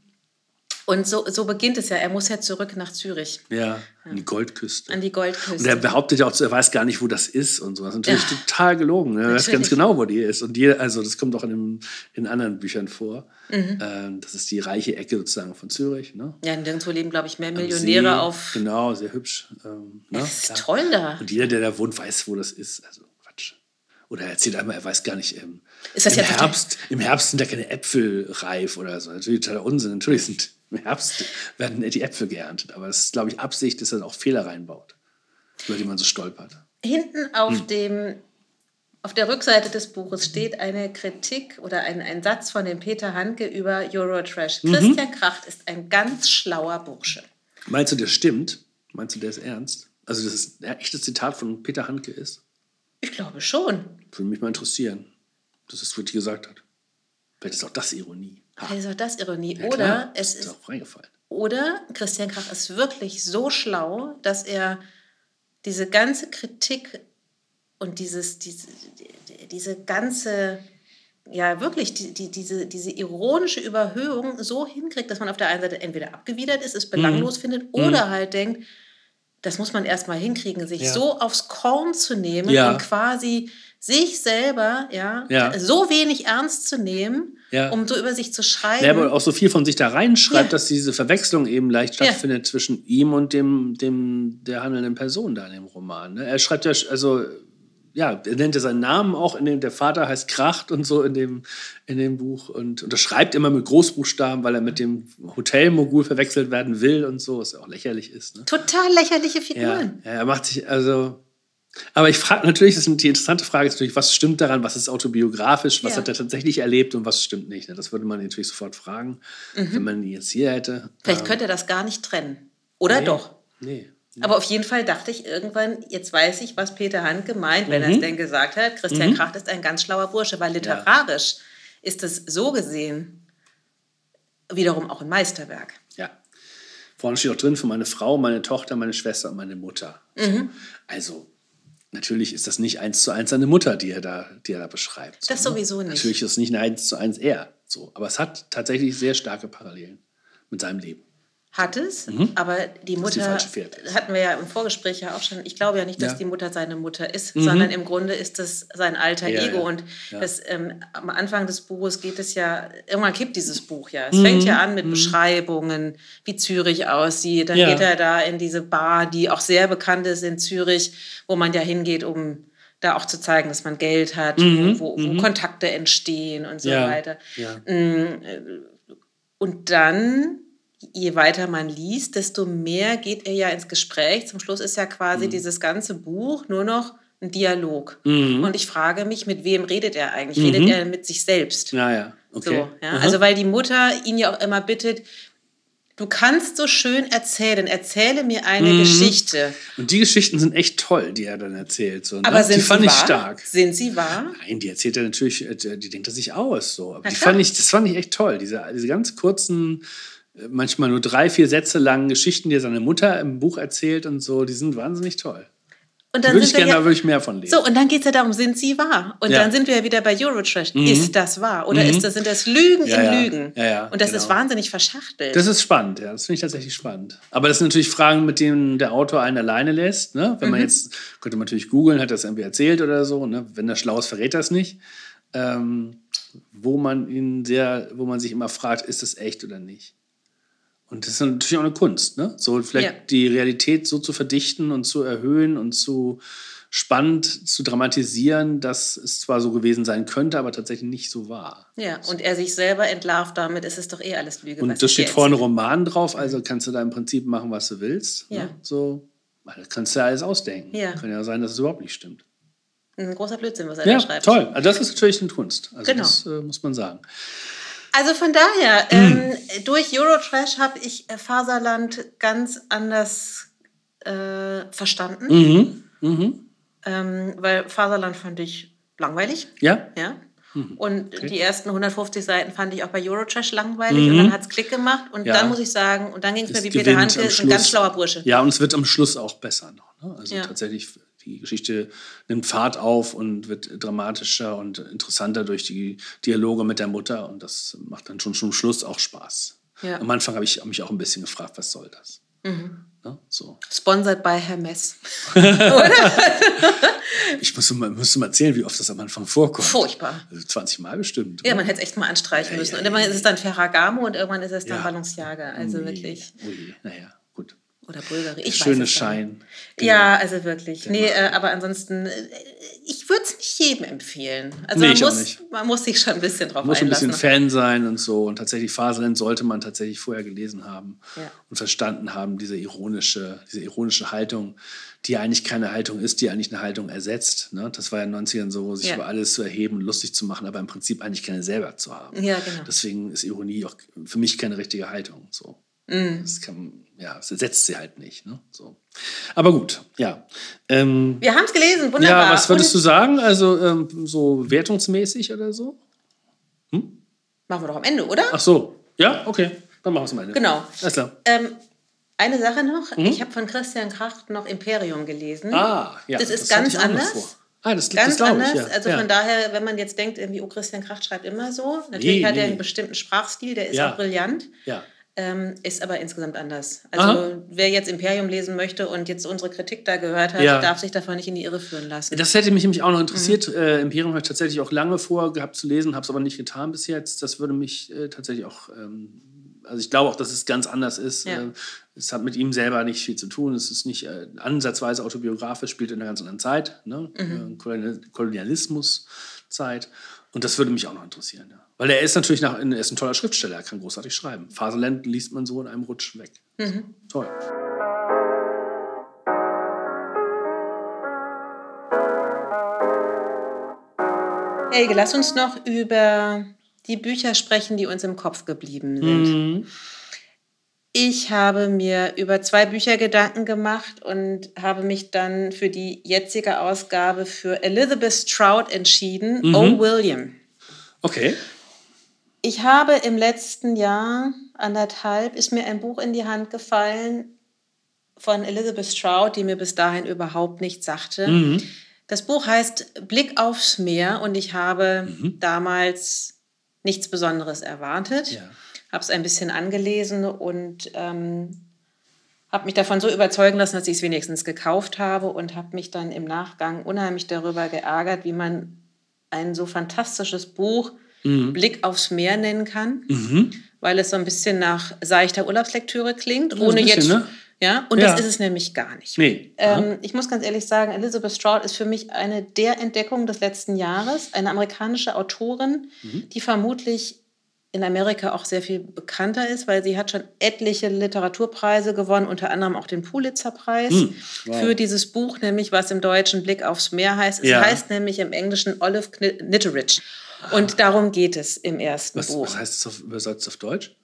und so, so beginnt es ja. Er muss ja zurück nach Zürich, Ja, an die Goldküste. an die Goldküste. Und er behauptet ja auch, er weiß gar nicht, wo das ist und so. Das ist natürlich Ja. total gelogen. ne? Er weiß ganz Natürlich. genau, wo die ist. Und die, also das kommt auch in, dem, in anderen Büchern vor. Mhm. Ähm, das ist die reiche Ecke sozusagen von Zürich. Ne? Ja, nirgendwo leben, glaube ich, mehr Millionäre See. auf. Genau, sehr hübsch. Ähm, ne? Das ist Klar. toll da. Und jeder, der da wohnt, weiß, wo das ist. Also Quatsch. Oder er erzählt einmal, er weiß gar nicht, ähm, Ist das im, ja total- Herbst, im Herbst sind da keine Äpfel reif oder so. Natürlich totaler Unsinn. Natürlich sind im Herbst werden die Äpfel geerntet. Aber es ist, glaube ich, Absicht, dass er auch Fehler reinbaut, über die man so stolpert. Hinten auf Hm. dem auf der Rückseite des Buches steht eine Kritik oder ein, ein Satz von dem Peter Handke über Eurotrash. Mhm. Christian Kracht ist ein ganz schlauer Bursche. Meinst du, der stimmt? Meinst du, der ist ernst? Also, dass es ein echtes Zitat von Peter Handke ist? Ich glaube schon. Würde mich mal interessieren, dass es wirklich gesagt hat. Vielleicht ist auch das Ironie. Vielleicht ist auch das Ironie. ja, oder es ist ist. Oder Christian Krach ist wirklich so schlau, dass er diese ganze Kritik und dieses, diese, diese ganze, ja wirklich, die, die, diese, diese ironische Überhöhung so hinkriegt, dass man auf der einen Seite entweder abgewidert ist, es belanglos Mhm. findet oder halt denkt, das muss man erstmal hinkriegen, sich Ja. so aufs Korn zu nehmen Ja. und quasi sich selber ja, Ja. so wenig ernst zu nehmen, Ja. um so über sich zu schreiben. Ja, aber auch so viel von sich da reinschreibt, Ja. dass diese Verwechslung eben leicht stattfindet zwischen ihm und dem, dem der handelnden Person da in dem Roman. Ne? Er schreibt ja, also, ja, er nennt ja seinen Namen auch, in dem der Vater heißt Kracht und so in dem, in dem Buch und unterschreibt immer mit Großbuchstaben, weil er mit dem Hotelmogul verwechselt werden will und so, was ja auch lächerlich ist. Ne? Total lächerliche Figuren. ja, er macht sich, also. Aber ich frage natürlich, das ist die interessante Frage ist natürlich, was stimmt daran, was ist autobiografisch, was Ja. hat er tatsächlich erlebt und was stimmt nicht. ne? Das würde man natürlich sofort fragen, wenn man ihn jetzt hier hätte. Mhm. Vielleicht Ähm, könnte er das gar nicht trennen. Oder nee, doch? Nee. Aber auf jeden Fall dachte ich irgendwann, jetzt weiß ich, was Peter Handke meint, wenn Mhm. er es denn gesagt hat. Christian Kracht ist ein ganz schlauer Bursche, weil literarisch ist es so gesehen wiederum auch ein Meisterwerk. Ja. Vorne steht auch drin für meine Frau, meine Tochter, meine Schwester und meine Mutter. Mhm. Also, natürlich ist das nicht eins zu eins seine Mutter, die er da, die er da beschreibt. Das so, ne? sowieso nicht. Natürlich ist es nicht ein eins zu eins er. So. Aber es hat tatsächlich sehr starke Parallelen mit seinem Leben. Hat es, aber die die Mutter, Fährte. hatten wir ja im Vorgespräch ja auch schon, ich glaube ja nicht, dass Ja. Mhm. die Mutter seine Mutter ist, sondern im Grunde ist das sein alter Ja, Ego. ja. Und das, ähm, am Anfang des Buches geht es ja, irgendwann kippt dieses Buch ja. Es Mhm. fängt ja an mit Beschreibungen, wie Zürich aussieht. Dann geht er da in diese Bar, die auch sehr bekannt ist in Zürich, wo man ja hingeht, um da auch zu zeigen, dass man Geld hat, wo, wo Kontakte entstehen und so Mhm. Weiter. Ja. Und dann, je weiter man liest, desto mehr geht er ja ins Gespräch. Zum Schluss ist ja quasi Mhm. dieses ganze Buch nur noch ein Dialog. Und ich frage mich, mit wem redet er eigentlich? Redet er mit sich selbst? Ja, ja. Mhm. Okay. So, ja? Also weil die Mutter ihn ja auch immer bittet, du kannst so schön erzählen, erzähle mir eine Mhm. Geschichte. Und die Geschichten sind echt toll, die er dann erzählt. So, ne? Aber sind die fand sie ich wahr? stark. Sind sie wahr? Nein, die erzählt er natürlich, äh, die denkt er sich aus. So. Aber Na die klar. fand ich, das fand ich echt toll. Diese, diese ganz kurzen, manchmal nur drei, vier Sätze langen Geschichten, die er seiner Mutter im Buch erzählt und so, die sind wahnsinnig toll. Und Da dann würde ich gerne, ja, da würde ich mehr von lesen. So, und dann geht es ja darum, sind sie wahr? Und Ja. Mhm. dann sind wir ja wieder bei Eurotrash. Ist das wahr? Oder ist das, sind das Lügen Ja, in. Lügen? Und das genau. ist wahnsinnig verschachtelt. Das ist spannend, ja. Das finde ich tatsächlich spannend. Aber das sind natürlich Fragen, mit denen der Autor einen alleine lässt. Ne? Wenn Mhm. man jetzt, könnte man natürlich googeln, hat er das irgendwie erzählt oder so. Ne? Wenn er schlau ist, verrät er es nicht. Ähm, wo man ihn sehr, wo man sich immer fragt, ist das echt oder nicht? Und das ist natürlich auch eine Kunst, ne? So vielleicht Ja. die Realität so zu verdichten und zu erhöhen und zu spannend zu dramatisieren, dass es zwar so gewesen sein könnte, aber tatsächlich nicht so war. ja, und er sich selber entlarvt damit, ist es doch eh alles Lüge. Und das dir steht vorne. Roman drauf, also kannst du da im Prinzip machen, was du willst. Ja. Ne? So, das kannst du ja alles ausdenken. Ja. Kann ja sein, dass es überhaupt nicht stimmt. Ein großer Blödsinn, was er Ja, da schreibt. toll. Also das ist natürlich eine Kunst. Also Genau. das äh, muss man sagen. Also von daher, ähm, durch Eurotrash habe ich äh, Faserland ganz anders äh, verstanden. Mhm. Ähm, weil Faserland fand ich langweilig. Ja? Ja. Mhm. Und die ersten 150 Seiten fand ich auch bei Eurotrash langweilig und dann hat es Klick gemacht und Mhm. Ja. dann muss ich sagen, und dann ging es mir wie Peter ist ein ganz schlauer Bursche. Ja, und es wird am Schluss auch besser noch. Ne? Also Ja. tatsächlich, die Geschichte nimmt Fahrt auf und wird dramatischer und interessanter durch die Dialoge mit der Mutter. Und das macht dann schon zum Schluss auch Spaß. Ja. Am Anfang habe ich mich auch ein bisschen gefragt, was soll das? Ne? So. Sponsored by Hermes. (laughs) Ich muss mal, müsste mal erzählen, wie oft das am Anfang vorkommt. Furchtbar. Also 20 Mal bestimmt. Ja, oder? man hätte es echt mal anstreichen müssen. ja, und irgendwann ist es dann Ferragamo und irgendwann ist es dann Ja. Balenciaga. Also Ui, wirklich. Ui, naja. Oder Bulgari. Ich Schöne. Schein. Genau. Ja, also wirklich. Nee, äh, aber ansonsten, äh, ich würde es nicht jedem empfehlen. Also Nee, man, muss, man muss sich schon ein bisschen drauf Man muss schon ein einlassen. bisschen Fan sein und so. Und tatsächlich Faserland sollte man tatsächlich vorher gelesen haben Ja. und verstanden haben, diese ironische, diese ironische Haltung, die eigentlich keine Haltung ist, die eigentlich eine Haltung ersetzt. Ne? Das war ja in den 90ern so, sich Ja. über alles zu erheben lustig zu machen, aber im Prinzip eigentlich keine selber zu haben. Ja, genau. Deswegen ist Ironie auch für mich keine richtige Haltung. So. Mhm. Das kann, ja, es ersetzt sie halt nicht. Ne? So. Aber gut, ja. Ähm, Wir haben es gelesen, wunderbar. ja, was würdest du sagen? Also ähm, so wertungsmäßig oder so? Machen wir doch am Ende, oder? Ach so. Ja, okay. Dann machen wir es am Ende. Genau. Alles klar. Ähm, eine Sache noch. Ich habe von Christian Kracht noch Imperium gelesen. Mhm. Ah, ja. Das ist hatte ganz anders. Ah, das, Ganz das anders. ich, ja. Also ja. von daher, wenn man jetzt denkt, irgendwie, oh, Christian Kracht schreibt immer so. Natürlich Nee, hat er nee. einen bestimmten Sprachstil, der ist Ja. auch brillant. Ja. Ähm, ist aber insgesamt anders. Also Aha. wer jetzt Imperium lesen möchte und jetzt unsere Kritik da gehört hat, Ja. darf sich davon nicht in die Irre führen lassen. Das hätte mich nämlich auch noch interessiert. Mhm. Äh, Imperium habe ich tatsächlich auch lange vor gehabt zu lesen, habe es aber nicht getan bis jetzt. Das würde mich äh, tatsächlich auch, ähm, also ich glaube auch, dass es ganz anders ist. Ja. Äh, es hat mit ihm selber nicht viel zu tun. Es ist nicht äh, ansatzweise autobiografisch, spielt in einer ganz anderen Zeit, ne? Mhm. äh, Kolonial Kolonialismuszeit. Und das würde mich auch noch interessieren. Ja. Weil er ist natürlich nach, er ist ein toller Schriftsteller, er kann großartig schreiben. Faserland liest man so in einem Rutsch weg. Mhm. Toll. Helge, lass uns noch über die Bücher sprechen, die uns im Kopf geblieben sind. Mhm. Ich habe mir über zwei Bücher Gedanken gemacht und habe mich dann für die jetzige Ausgabe für Elizabeth Stroud entschieden, Mhm. Oh William. Okay. Ich habe im letzten Jahr, anderthalb, ist mir ein Buch in die Hand gefallen von Elizabeth Stroud, die mir bis dahin überhaupt nichts sagte. Mhm. Das Buch heißt Blick aufs Meer und ich habe mhm. damals nichts Besonderes erwartet. Ja. Habe es ein bisschen angelesen und ähm, habe mich davon so überzeugen lassen, dass ich es wenigstens gekauft habe und habe mich dann im Nachgang unheimlich darüber geärgert, wie man ein so fantastisches Buch mhm. Blick aufs Meer nennen kann, mhm. weil es so ein bisschen nach seichter Urlaubslektüre klingt, ohne bisschen, jetzt ne? Ja, und ja. das ist es nämlich gar nicht. Nee. Ähm, ich muss ganz ehrlich sagen, Elizabeth Stroud ist für mich eine der Entdeckungen des letzten Jahres. Eine amerikanische Autorin, mhm. die vermutlich in Amerika auch sehr viel bekannter ist, weil sie hat schon etliche Literaturpreise gewonnen, unter anderem auch den Pulitzerpreis mhm. wow. für dieses Buch, nämlich was im Deutschen Blick aufs Meer heißt. Es ja. heißt nämlich im Englischen Olive Knitteridge. Und darum geht es im ersten was, Buch. Was heißt es auf, übersetzt auf Deutsch?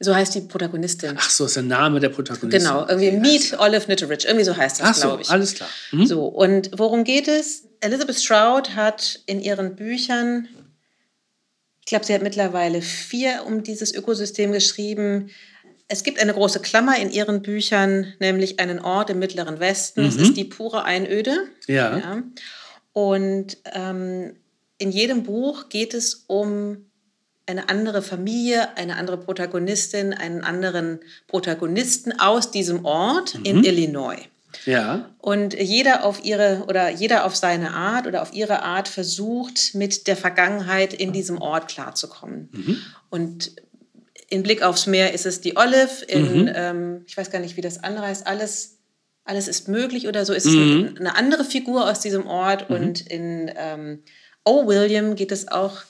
So heißt die Protagonistin. Ach so, ist der Name der Protagonistin. Genau, irgendwie Meet Olive Knitteridge, irgendwie so heißt das, so, glaube ich. alles klar. Mhm. So, und worum geht es? Elizabeth Stroud hat in ihren Büchern, ich glaube, sie hat mittlerweile vier um dieses Ökosystem geschrieben. Es gibt eine große Klammer in ihren Büchern, nämlich einen Ort im Mittleren Westen. Es mhm. ist die pure Einöde. Ja. ja. Und ähm, in jedem Buch geht es um eine andere Familie, eine andere Protagonistin, einen anderen Protagonisten aus diesem Ort mhm. in Illinois. Ja. Und jeder auf ihre oder jeder auf seine Art oder auf ihre Art versucht, mit der Vergangenheit in diesem Ort klarzukommen. Mhm. Und in Blick aufs Meer ist es die Olive, in, mhm. ähm, ich weiß gar nicht, wie das andere heißt, alles, alles ist möglich oder so ist es eine, mhm. eine andere Figur aus diesem Ort. Mhm. Und in ähm, O. William geht es auch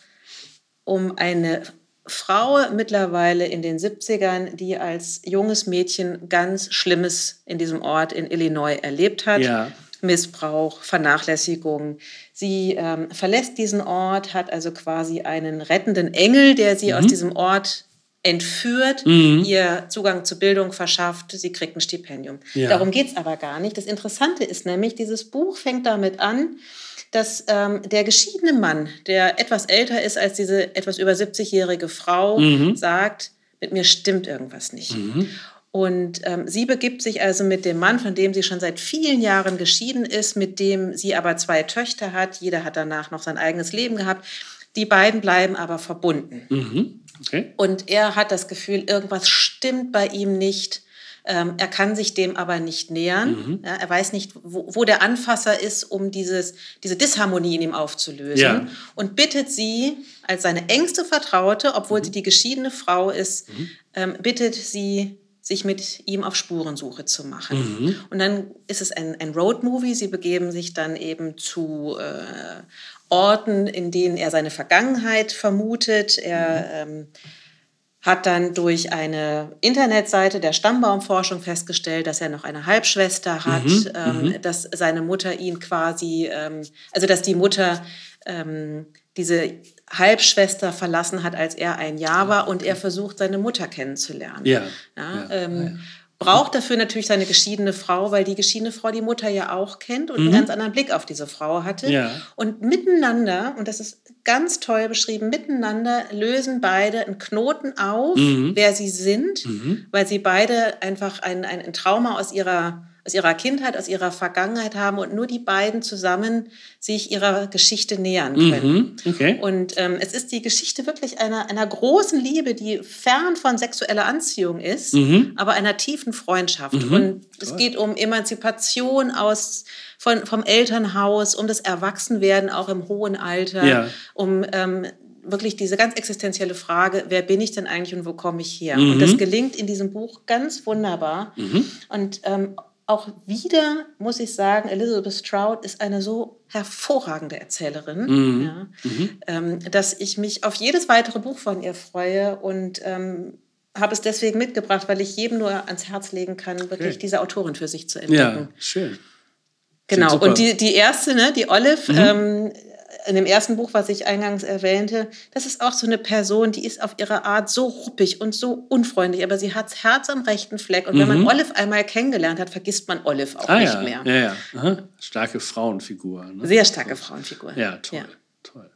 um eine Frau mittlerweile in den 70ern, die als junges Mädchen ganz Schlimmes in diesem Ort in Illinois erlebt hat. Ja. Missbrauch, Vernachlässigung. Sie ähm, verlässt diesen Ort, hat also quasi einen rettenden Engel, der sie mhm. aus diesem Ort entführt, mhm. ihr Zugang zur Bildung verschafft, sie kriegt ein Stipendium. Ja. Darum geht es aber gar nicht. Das Interessante ist nämlich, dieses Buch fängt damit an, dass ähm, der geschiedene Mann, der etwas älter ist als diese etwas über 70-jährige Frau, mhm. sagt, mit mir stimmt irgendwas nicht. Mhm. Und ähm, sie begibt sich also mit dem Mann, von dem sie schon seit vielen Jahren geschieden ist, mit dem sie aber zwei Töchter hat. Jeder hat danach noch sein eigenes Leben gehabt. Die beiden bleiben aber verbunden. Mhm. Okay. Und er hat das Gefühl, irgendwas stimmt bei ihm nicht. Ähm, er kann sich dem aber nicht nähern. Mhm. Ja, er weiß nicht, wo, wo, der Anfasser ist, um dieses, diese Disharmonie in ihm aufzulösen. Ja. Und bittet sie als seine engste Vertraute, obwohl mhm. sie die geschiedene Frau ist, mhm. ähm, bittet sie, sich mit ihm auf Spurensuche zu machen. Mhm. Und dann ist es ein, ein Roadmovie. Sie begeben sich dann eben zu äh, Orten, in denen er seine Vergangenheit vermutet. Er mhm. ähm, hat dann durch eine Internetseite der Stammbaumforschung festgestellt, dass er noch eine Halbschwester hat, mhm, ähm, mhm. dass seine Mutter ihn quasi, ähm, also dass die Mutter ähm, diese Halbschwester verlassen hat, als er ein Jahr war und er versucht, seine Mutter kennenzulernen. Ja. ja, ja, ähm, ja braucht dafür natürlich seine geschiedene Frau, weil die geschiedene Frau die Mutter ja auch kennt und mhm. einen ganz anderen Blick auf diese Frau hatte. Ja. Und miteinander, und das ist ganz toll beschrieben, miteinander lösen beide einen Knoten auf, mhm. wer sie sind, mhm. weil sie beide einfach ein, ein Trauma aus ihrer aus ihrer Kindheit, aus ihrer Vergangenheit haben und nur die beiden zusammen sich ihrer Geschichte nähern können. Mhm, okay. Und ähm, es ist die Geschichte wirklich einer, einer großen Liebe, die fern von sexueller Anziehung ist, mhm. aber einer tiefen Freundschaft. Mhm. Und es geht um Emanzipation aus, von, vom Elternhaus, um das Erwachsenwerden auch im hohen Alter, ja. um ähm, wirklich diese ganz existenzielle Frage, wer bin ich denn eigentlich und wo komme ich her? Mhm. Und das gelingt in diesem Buch ganz wunderbar. Mhm. Und ähm, auch wieder muss ich sagen, Elizabeth Stroud ist eine so hervorragende Erzählerin, mhm. Ja, mhm. Ähm, dass ich mich auf jedes weitere Buch von ihr freue und ähm, habe es deswegen mitgebracht, weil ich jedem nur ans Herz legen kann, wirklich okay. diese Autorin für sich zu entdecken. Ja, schön. Genau, und die, die erste, ne, die Olive, mhm. ähm, in dem ersten Buch, was ich eingangs erwähnte, das ist auch so eine Person, die ist auf ihre Art so ruppig und so unfreundlich, aber sie hat das Herz am rechten Fleck. Und mhm. wenn man mhm. Olive einmal kennengelernt hat, vergisst man Olive auch ah, nicht ja. mehr. Ja, ja. Aha. Starke Frauenfigur. Ne? Sehr starke Frauenfigur. Ja, toll. Ja. toll.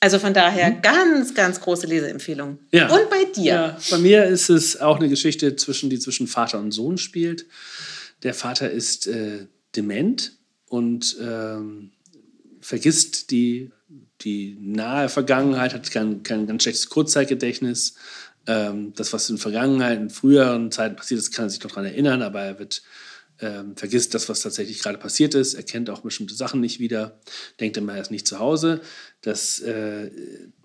Also von daher ganz, ganz große Leseempfehlung. Ja. Und bei dir? Ja, bei mir ist es auch eine Geschichte, zwischen, die zwischen Vater und Sohn spielt. Der Vater ist äh, dement und ähm, vergisst die, die nahe Vergangenheit, hat kein, kein ganz schlechtes Kurzzeitgedächtnis. Ähm, das, was in Vergangenheit, in früheren Zeiten passiert ist, kann er sich noch daran erinnern, aber er wird ähm, vergisst das, was tatsächlich gerade passiert ist, erkennt auch bestimmte Sachen nicht wieder, denkt immer, er ist nicht zu Hause. Das äh,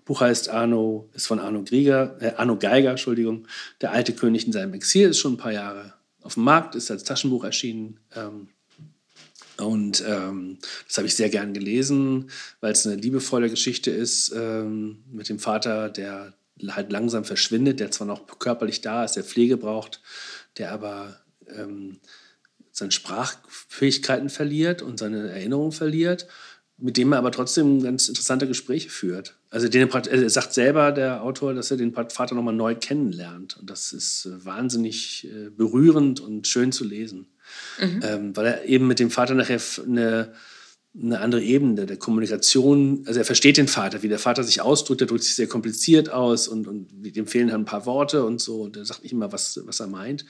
Buch heißt Arno, ist von Arno, Grieger, äh, Arno Geiger, Entschuldigung, Der alte König in seinem Exil, ist schon ein paar Jahre auf dem Markt, ist als Taschenbuch erschienen. Ähm, und ähm, das habe ich sehr gern gelesen, weil es eine liebevolle Geschichte ist ähm, mit dem Vater, der halt langsam verschwindet, der zwar noch körperlich da ist, der Pflege braucht, der aber ähm, seine Sprachfähigkeiten verliert und seine Erinnerung verliert, mit dem er aber trotzdem ganz interessante Gespräche führt. Also den, er sagt selber, der Autor, dass er den Vater nochmal neu kennenlernt. Und das ist äh, wahnsinnig äh, berührend und schön zu lesen. Mhm. Ähm, weil er eben mit dem Vater nachher eine, eine andere Ebene der Kommunikation, also er versteht den Vater, wie der Vater sich ausdrückt, er drückt sich sehr kompliziert aus und, und dem fehlen halt ein paar Worte und so und er sagt nicht immer, was, was er meint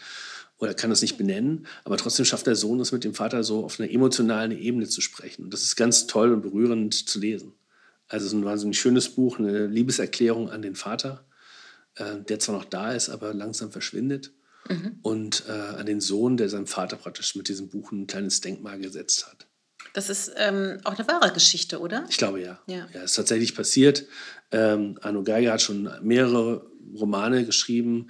oder kann das nicht benennen, aber trotzdem schafft der Sohn es mit dem Vater so auf einer emotionalen Ebene zu sprechen. Und das ist ganz toll und berührend zu lesen. Also es ist ein wahnsinnig schönes Buch, eine Liebeserklärung an den Vater, äh, der zwar noch da ist, aber langsam verschwindet. Mhm. Und äh, an den Sohn, der seinem Vater praktisch mit diesem Buch ein kleines Denkmal gesetzt hat. Das ist ähm, auch eine wahre Geschichte, oder? Ich glaube ja. Ja, ja ist tatsächlich passiert. Ähm, Arno Geiger hat schon mehrere Romane geschrieben,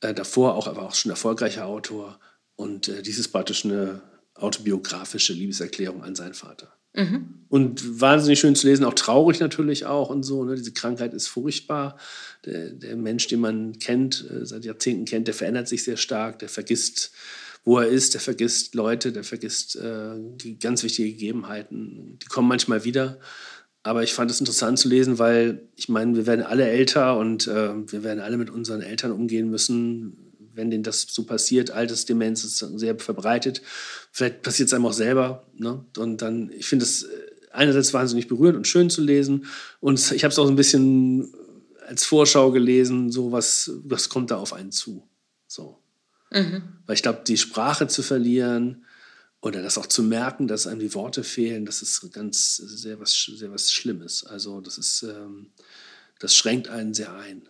äh, davor auch, aber auch schon erfolgreicher Autor. Und äh, dies ist praktisch eine autobiografische Liebeserklärung an seinen Vater. Mhm. Und wahnsinnig schön zu lesen, auch traurig natürlich auch und so. Ne? Diese Krankheit ist furchtbar. Der, der Mensch, den man kennt, äh, seit Jahrzehnten kennt, der verändert sich sehr stark, der vergisst, wo er ist, der vergisst Leute, der vergisst äh, die ganz wichtigen Gegebenheiten. Die kommen manchmal wieder. Aber ich fand es interessant zu lesen, weil ich meine, wir werden alle älter und äh, wir werden alle mit unseren Eltern umgehen müssen, wenn denen das so passiert. Altersdemenz ist sehr verbreitet. Vielleicht passiert es einem auch selber. Ne? Und dann, ich finde es äh, einerseits wahnsinnig berührend und schön zu lesen. Und ich habe es auch so ein bisschen als Vorschau gelesen, so was, was kommt da auf einen zu. So. Mhm. Weil ich glaube, die Sprache zu verlieren, oder das auch zu merken, dass einem die Worte fehlen, das ist ganz sehr was, sehr was Schlimmes. Also das ist, ähm, das schränkt einen sehr ein.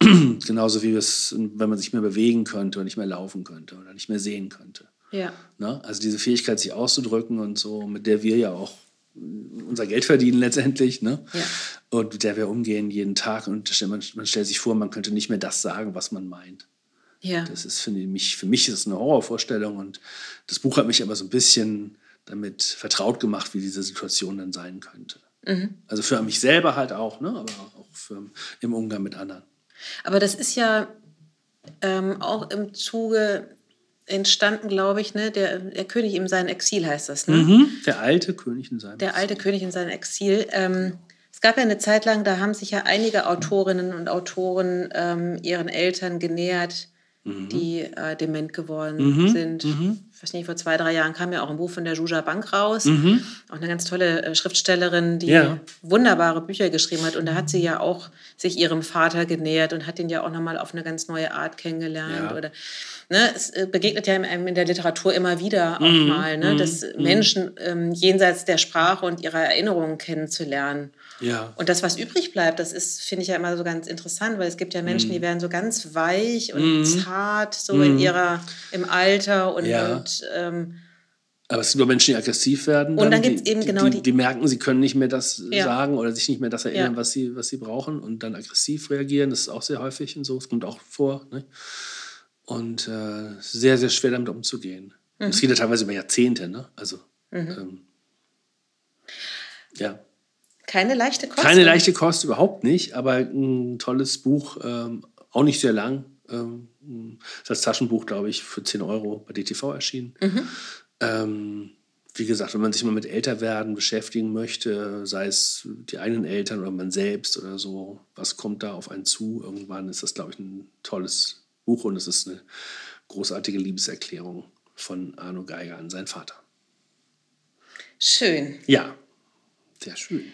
Genauso wie es, wenn man sich mehr bewegen könnte und nicht mehr laufen könnte oder nicht mehr sehen könnte. Ja. Ne? Also diese Fähigkeit, sich auszudrücken und so, mit der wir ja auch unser Geld verdienen letztendlich, ne? Ja. Und mit der wir umgehen jeden Tag. Und man, man stellt sich vor, man könnte nicht mehr das sagen, was man meint. Ja. Das ist für mich, für mich ist es eine Horrorvorstellung und das Buch hat mich aber so ein bisschen damit vertraut gemacht, wie diese Situation dann sein könnte. Mhm. Also für mich selber halt auch, ne? aber auch für, im Umgang mit anderen. Aber das ist ja ähm, auch im Zuge entstanden, glaube ich, ne? der, der König in seinem Exil heißt das. Ne? Mhm. Der alte König in seinem Der alte König in seinem Exil. Ähm, es gab ja eine Zeit lang, da haben sich ja einige Autorinnen und Autoren ähm, ihren Eltern genähert mhm. die äh, dement geworden mhm. sind. Mhm. Ich weiß nicht, vor zwei, drei Jahren kam ja auch ein Buch von der Juja Bank raus. Mhm. Auch eine ganz tolle äh, Schriftstellerin, die ja. wunderbare Bücher geschrieben hat. Und da hat sie ja auch sich ihrem Vater genähert und hat ihn ja auch nochmal auf eine ganz neue Art kennengelernt. Ja. Oder, ne, es äh, begegnet ja in der Literatur immer wieder auch mhm. mal, ne, mhm. dass Menschen ähm, jenseits der Sprache und ihrer Erinnerungen kennenzulernen. Ja. Und das, was übrig bleibt, das ist, finde ich ja immer so ganz interessant, weil es gibt ja Menschen, mm. die werden so ganz weich und mm. zart, so mm. in mhm. ihrer, im Alter und, ja. und ähm, aber es gibt auch Menschen, die aggressiv werden. Dann, und dann gibt es eben die, genau die, die, die, merken, sie können nicht mehr das ja. sagen oder sich nicht mehr das erinnern, ja. was, sie, was sie brauchen und dann aggressiv reagieren. Das ist auch sehr häufig und so. Es kommt auch vor. Ne? Und äh, sehr, sehr schwer damit umzugehen. Mhm. Es geht ja teilweise über Jahrzehnte. Ne? Also, mhm. ähm, ja. Keine leichte Kost? Keine leichte Kost, überhaupt nicht, aber ein tolles Buch, ähm, auch nicht sehr lang. Ähm, als Taschenbuch, glaube ich, für 10 Euro bei DTV erschienen. Mhm. Ähm, wie gesagt, wenn man sich mal mit Älterwerden beschäftigen möchte, sei es die eigenen Eltern oder man selbst oder so, was kommt da auf einen zu? Irgendwann ist das, glaube ich, ein tolles Buch und es ist eine großartige Liebeserklärung von Arno Geiger an seinen Vater. Schön. Ja, sehr schön.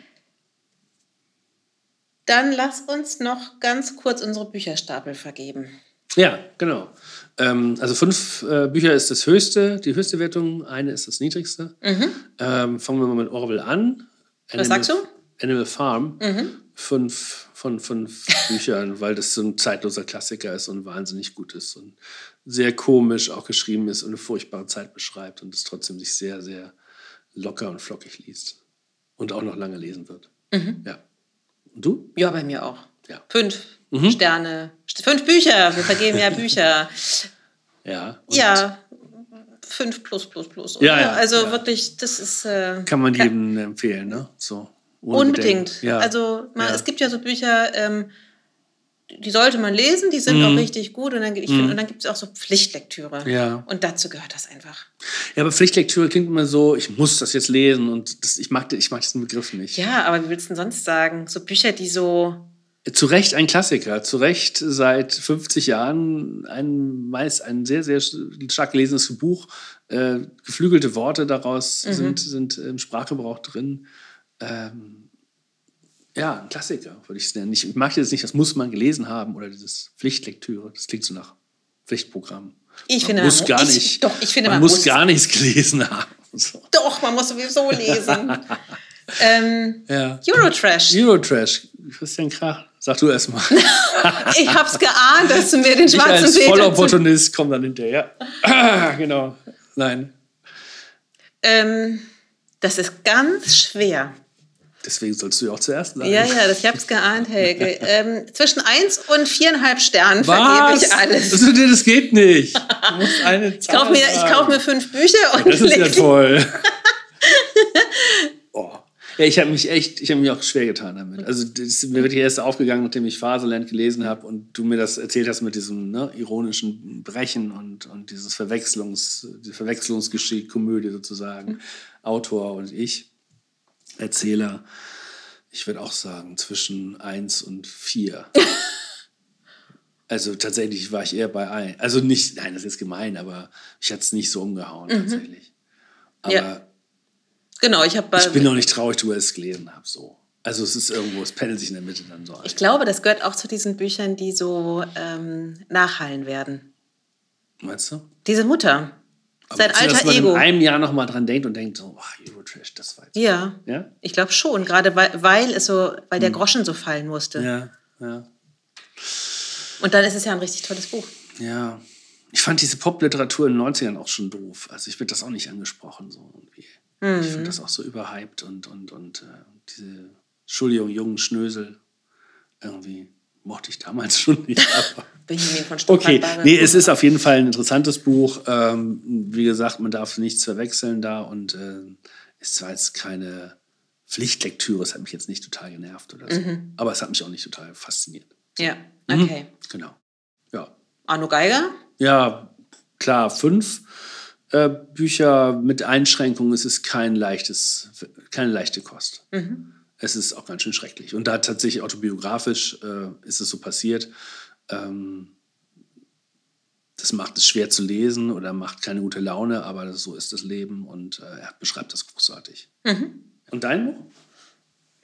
Dann lass uns noch ganz kurz unsere Bücherstapel vergeben. Ja, genau. Ähm, also fünf äh, Bücher ist das höchste, die höchste Wertung, eine ist das niedrigste. Ähm, fangen wir mal mit Orwell an. Mhm. Was sagst du? Animal Farm. Mhm. Fünf von fünf (laughs) Büchern, weil das so ein zeitloser Klassiker ist und wahnsinnig gut ist und sehr komisch auch geschrieben ist und eine furchtbare Zeit beschreibt und es trotzdem sich sehr, sehr locker und flockig liest und auch noch lange lesen wird. Ja. Und du? Ja, bei mir auch. Ja. Fünf Sterne. Fünf Bücher. Wir vergeben ja (laughs) Bücher. Ja. Und Ja, fünf plus plus plus. Ja, ja, also ja. wirklich, das ist äh, Kann man jedem empfehlen, ne? So. unbedingt. Ja. Also man, es gibt ja so Bücher, ähm, die sollte man lesen, die sind auch richtig gut. Und dann, ich find, und dann gibt es auch so Pflichtlektüre. Mhm. Ja. Und dazu gehört das einfach. ja, aber Pflichtlektüre klingt immer so, ich muss das jetzt lesen und das, ich, mag, ich mag diesen Begriff nicht. Ja, aber wie willst du denn sonst sagen? So Bücher, die so. Zu Recht ein Klassiker, zu Recht seit 50 Jahren ein meist ein sehr, sehr stark gelesenes Buch. Äh, geflügelte Worte daraus sind, sind im Sprachgebrauch drin. Ähm, ja, ein Klassiker, würde ich es nennen. Ich mag jetzt nicht, das muss man gelesen haben oder dieses Pflichtlektüre. Das klingt so nach Pflichtprogramm. Ich man finde, muss man, gar ich, nicht. Doch, ich finde, man, man, muss gar nichts (laughs) gelesen haben. So. Doch, man muss sowieso lesen. (laughs) ähm, Ja. Eurotrash. Eurotrash, Christian Krach, sag du erst mal. (laughs) Ich hab's geahnt, dass du mir den Ich schwarzen als Peter Vollopportunist komme dann hinterher. genau. Nein. ähm, Das ist ganz schwer. Deswegen sollst du ja auch zuerst sagen. Ja, ja, das, ich hab's geahnt, Helge. (laughs) Ähm, zwischen eins und viereinhalb Sternen vergebe ich alles. Das, das geht nicht. Du musst (laughs) eine Ich kaufe mir, ich kauf mir fünf Bücher und Das ist ja toll. (laughs) oh. Ja, ich habe mich echt, ich habe mich auch schwer getan damit. Also das mir wirklich erst aufgegangen, nachdem ich Faserland gelesen habe und du mir das erzählt hast mit diesem ne, ironischen Brechen und, und dieses Verwechslungs, die Verwechslungsgeschick, Komödie sozusagen. Autor und ich, Erzähler. Ich würde auch sagen, zwischen eins und vier. (laughs) Also tatsächlich war ich eher bei ein. Also nicht, nein, das ist gemein, aber ich hatte es nicht so umgehauen tatsächlich. Aber Ja. Genau, ich habe ich bin noch nicht traurig, du es gelesen hast. So. Also es ist irgendwo, es pendelt sich in der Mitte dann so ein. Ich glaube, das gehört auch zu diesen Büchern, die so ähm, nachhallen werden. Meinst du? Diese Mutter. Aber Sein dass alter man Ego. in einem Jahr nochmal dran denkt und denkt so, oh, Eurotrash, das war jetzt. Ja. Ja? Ich glaube schon, gerade weil, weil es so, weil der Groschen so fallen musste. Hm. Ja, ja. Und dann ist es ja ein richtig tolles Buch. Ja. Ich fand diese Popliteratur in den 90ern auch schon doof. Also ich bin das auch nicht angesprochen. So irgendwie. Ich finde das auch so überhyped und, und, und äh, diese, Entschuldigung, jungen Schnösel irgendwie mochte ich damals (laughs) schon nicht. Benjamin von Okay, Stuttgart. nee, es ist auf jeden Fall ein interessantes Buch. Ähm, wie gesagt, man darf nichts verwechseln da und äh, ist zwar jetzt keine Pflichtlektüre, es hat mich jetzt nicht total genervt oder so, aber es hat mich auch nicht total fasziniert. Ja, okay. Genau. Ja, Arno Geiger? ja klar, fünf äh, Bücher mit Einschränkungen. Es ist kein leichtes, keine leichte Kost. Es ist auch ganz schön schrecklich. Und da tatsächlich autobiografisch äh, ist es so passiert. Ähm, das macht es schwer zu lesen oder macht keine gute Laune, aber so ist das Leben und äh, er beschreibt das großartig. Und dein Buch?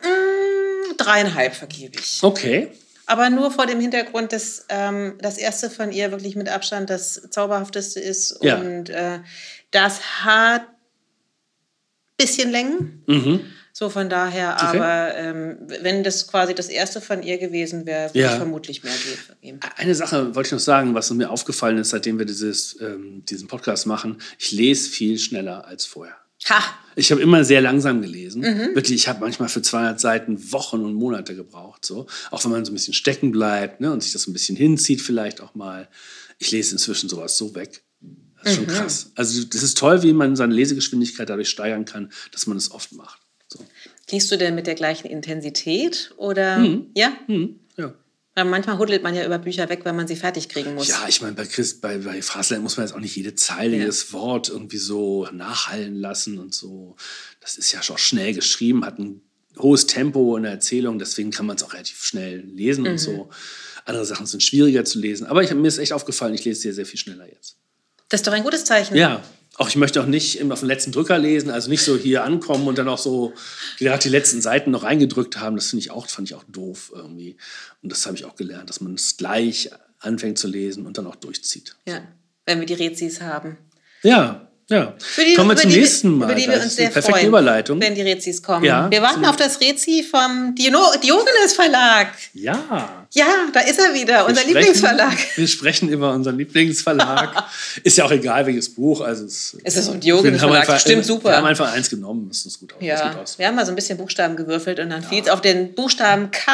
Mm, Dreieinhalb vergebe ich. Okay. Aber nur vor dem Hintergrund, dass ähm, das erste von ihr wirklich mit Abstand das zauberhafteste ist. Ja. Und äh, das hat bisschen Längen. Mhm. So von daher, aber ähm, wenn das quasi das erste von ihr gewesen wäre, würde Ja. ich vermutlich mehr ge- vergeben. Eine Sache wollte ich noch sagen, was mir aufgefallen ist, seitdem wir dieses, ähm, diesen Podcast machen. Ich lese viel schneller als vorher. Ha! Ich habe immer sehr langsam gelesen. Wirklich, ich habe manchmal für 200 Seiten Wochen und Monate gebraucht. So. Auch wenn man so ein bisschen stecken bleibt ne, und sich das ein bisschen hinzieht, vielleicht auch mal. Ich lese inzwischen sowas so weg. Das ist schon krass. Also, das ist toll, wie man seine Lesegeschwindigkeit dadurch steigern kann, dass man es oft macht. Liest du denn mit der gleichen Intensität oder Mhm. ja? Hm, ja. Weil manchmal huddelt man ja über Bücher weg, wenn man sie fertig kriegen muss. Ja, ich meine, bei Chris, bei, bei Fasland muss man jetzt auch nicht jede Zeile, Ja. jedes Wort irgendwie so nachhallen lassen und so. Das ist ja schon schnell geschrieben, hat ein hohes Tempo in der Erzählung, deswegen kann man es auch relativ schnell lesen und so. Andere Sachen sind schwieriger zu lesen. Aber ich, mir ist echt aufgefallen, ich lese sehr, sehr viel schneller jetzt. Das ist doch ein gutes Zeichen. Ja, Auch ich möchte auch nicht auf den letzten Drücker lesen, also nicht so hier ankommen und dann auch so gerade die letzten Seiten noch reingedrückt haben. Das finde ich auch, fand ich auch doof irgendwie. Und das habe ich auch gelernt, dass man es gleich anfängt zu lesen und dann auch durchzieht. Ja, wenn wir die Rezis haben. Ja, ja. Die, kommen wir zum die, nächsten Mal. Über die wir Das uns sehr perfekte freuen, Überleitung. wenn die Rezis kommen. Ja, wir warten auf das Rezi vom Diogenes Verlag. Ja. Ja, da ist er wieder, unser Wir Lieblingsverlag. Sprechen, wir sprechen über unseren Lieblingsverlag. (laughs) ist ja auch egal, welches Buch. Also es, Es ist ein Diogenes Verlag, einfach- stimmt super. Wir haben einfach eins genommen, das ist gut aus. Ja, aus. wir haben mal so ein bisschen Buchstaben gewürfelt und dann fiel es auf den Buchstaben K.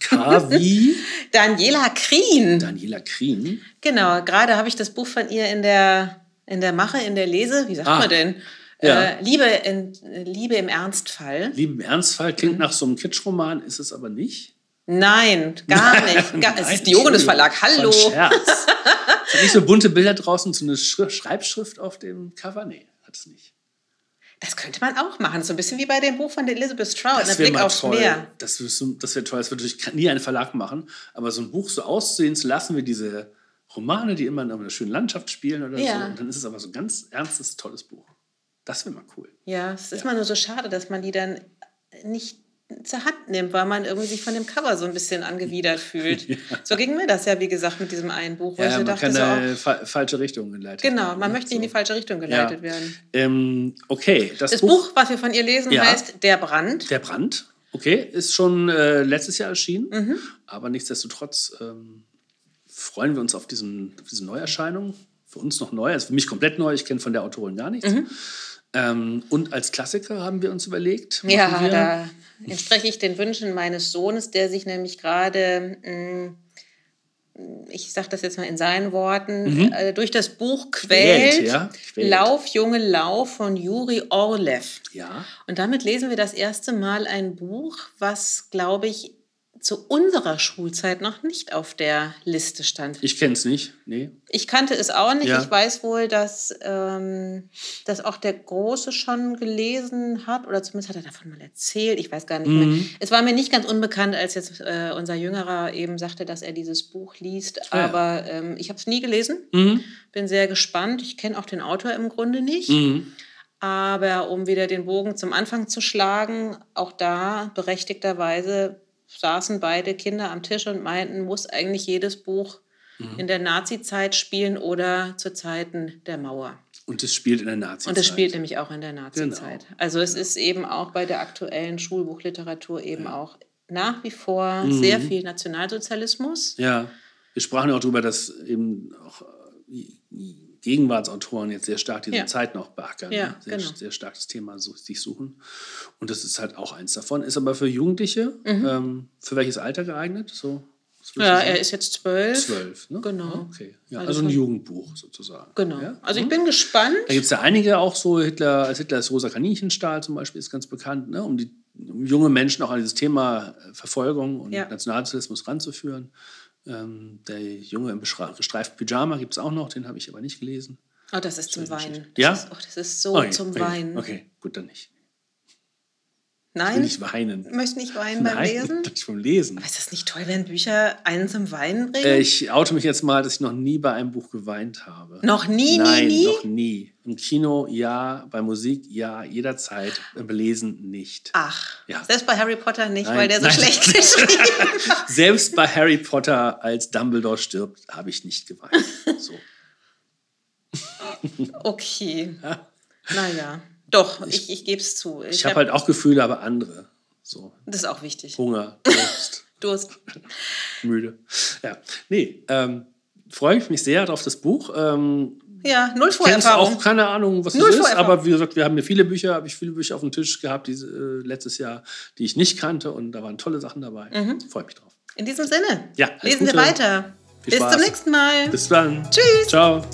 K wie (laughs) Daniela Krien. Daniela Krien. Genau, gerade habe ich das Buch von ihr in der, in der Mache, in der Lese. Wie sagt Ah, man denn? ja. Äh, Liebe, in, Liebe im Ernstfall. Liebe im Ernstfall klingt nach so einem Kitschroman, ist es aber nicht. Nein, gar (laughs) nicht. Gar, es ist Diogenes Verlag. Hallo. Scherz. (laughs) hat nicht so bunte Bilder draußen, so eine Schri Schreibschrift auf dem Cover. Nee, hat es nicht. Das könnte man auch machen. So ein bisschen wie bei dem Buch von Elizabeth Stroud, Das wäre Blick aufs toll. Meer. Das wäre das wär toll. Das wird natürlich nie ein Verlag machen. Aber so ein Buch so aussehen zu lassen wie diese Romane, die immer in einer schönen Landschaft spielen oder Ja. so. Und dann ist es aber so ein ganz ernstes, tolles Buch. Das wäre mal cool. Ja, es ist mal nur so schade, dass man die dann nicht zur Hand nimmt, weil man irgendwie sich von dem Cover so ein bisschen angewidert (laughs) fühlt. So ging mir das ja, wie gesagt, mit diesem einen Buch, wo ich Ja, so man dachte, kann so, eine fa falsche Richtung geleitet genau, werden, man ne? möchte nicht in die So. falsche Richtung geleitet werden. Ähm, okay, das, Das Buch, Buch, was wir von ihr lesen, Ja. heißt Der Brand. Der Brand, okay, ist schon äh, letztes Jahr erschienen. Mhm. Aber nichtsdestotrotz ähm, freuen wir uns auf, diesen, auf diese Neuerscheinung. Für uns noch neu, also für mich komplett neu. Ich kenne von der Autorin gar nichts. Mhm. Ähm, und als Klassiker haben wir uns überlegt. Ja, wir, da entspreche ich den Wünschen meines Sohnes, der sich nämlich gerade, mh, ich sage das jetzt mal in seinen Worten, äh, durch das Buch quält. Quält, ja, quält. Lauf, Junge, Lauf von Juri Orlev. Ja, Und damit lesen wir das erste Mal ein Buch, was, glaube ich, zu unserer Schulzeit noch nicht auf der Liste stand. ich kenne es nicht. Nee. Ich kannte es auch nicht. Ja. Ich weiß wohl, dass, ähm, dass auch der Große schon gelesen hat oder zumindest hat er davon mal erzählt. Ich weiß gar nicht Mhm. mehr. Es war mir nicht ganz unbekannt, als jetzt äh, unser Jüngerer eben sagte, dass er dieses Buch liest. Ja. Aber ähm, ich habe es nie gelesen. Mhm. Bin sehr gespannt. Ich kenne auch den Autor im Grunde nicht. Mhm. Aber um wieder den Bogen zum Anfang zu schlagen, auch da berechtigterweise saßen beide Kinder am Tisch und meinten, muss eigentlich jedes Buch Mhm. in der Nazi-Zeit spielen oder zu Zeiten der Mauer. Und es spielt in der Nazi-Zeit. Und es spielt nämlich auch in der Nazi-Zeit. Genau. Also es ist eben auch bei der aktuellen Schulbuchliteratur eben auch nach wie vor Mhm. sehr viel Nationalsozialismus. Ja, wir sprachen ja auch darüber, dass eben auch Gegenwartsautoren jetzt sehr stark diese Ja. Zeit noch beackern. Ja, ne? sehr, genau. sehr stark das Thema so, sich suchen. Und das ist halt auch eins davon. Ist aber für Jugendliche, ähm, für welches Alter geeignet? So, Mhm. Ja, er ist jetzt zwölf. zwölf. Ne? Genau. Ah, Okay. Ja, Also also, ein Jugendbuch sozusagen. Genau. Ja? Also ich Mhm. bin gespannt. Da gibt es ja einige auch so, Hitler, als Hitler ist Rosa Kaninchenstahl zum Beispiel, ist ganz bekannt, ne? um die um junge Menschen auch an dieses Thema äh, Verfolgung und Ja. Nationalsozialismus ranzuführen. Ähm, der Junge im gestreiften Pyjama gibt es auch noch, den habe ich aber nicht gelesen. Oh, das ist zum Weinen. Das Ja? Ist, oh, das ist so Okay, zum okay, Weinen. Okay, gut, dann nicht. Ich will Nein, nicht weinen. du möchtest nicht weinen beim Nein, Lesen? (laughs) nicht vom Lesen. Aber ist das nicht toll, wenn Bücher einen zum Weinen bringen? Äh, ich oute mich jetzt mal, dass ich noch nie bei einem Buch geweint habe. Noch nie, Nein, nie, nie? noch nie. Im Kino ja, bei Musik ja, jederzeit. Beim Lesen nicht. Ach, Ja. selbst bei Harry Potter nicht, Nein, weil der so nein. schlecht (laughs) geschrieben ist. Selbst bei Harry Potter, als Dumbledore stirbt, habe ich nicht geweint. So. (laughs) Okay. Naja. Doch, ich, ich gebe es zu. Ich habe halt auch Gefühle, aber andere. So. das ist auch wichtig. Hunger, (laughs) Durst, Durst. müde. Ja. Nee, ähm, freue ich mich sehr auf das Buch. Ähm, Ja, null Vorerfahrung. auch keine Ahnung, was Null das ist, aber wie gesagt, wir haben hier viele Bücher, habe ich viele Bücher auf dem Tisch gehabt diese, äh, letztes Jahr, die ich nicht kannte und da waren tolle Sachen dabei. Freue mich drauf. In diesem Sinne, Ja, lesen wir Gute. weiter. Viel Bis Spaß. zum nächsten Mal. Bis dann. Tschüss. Ciao.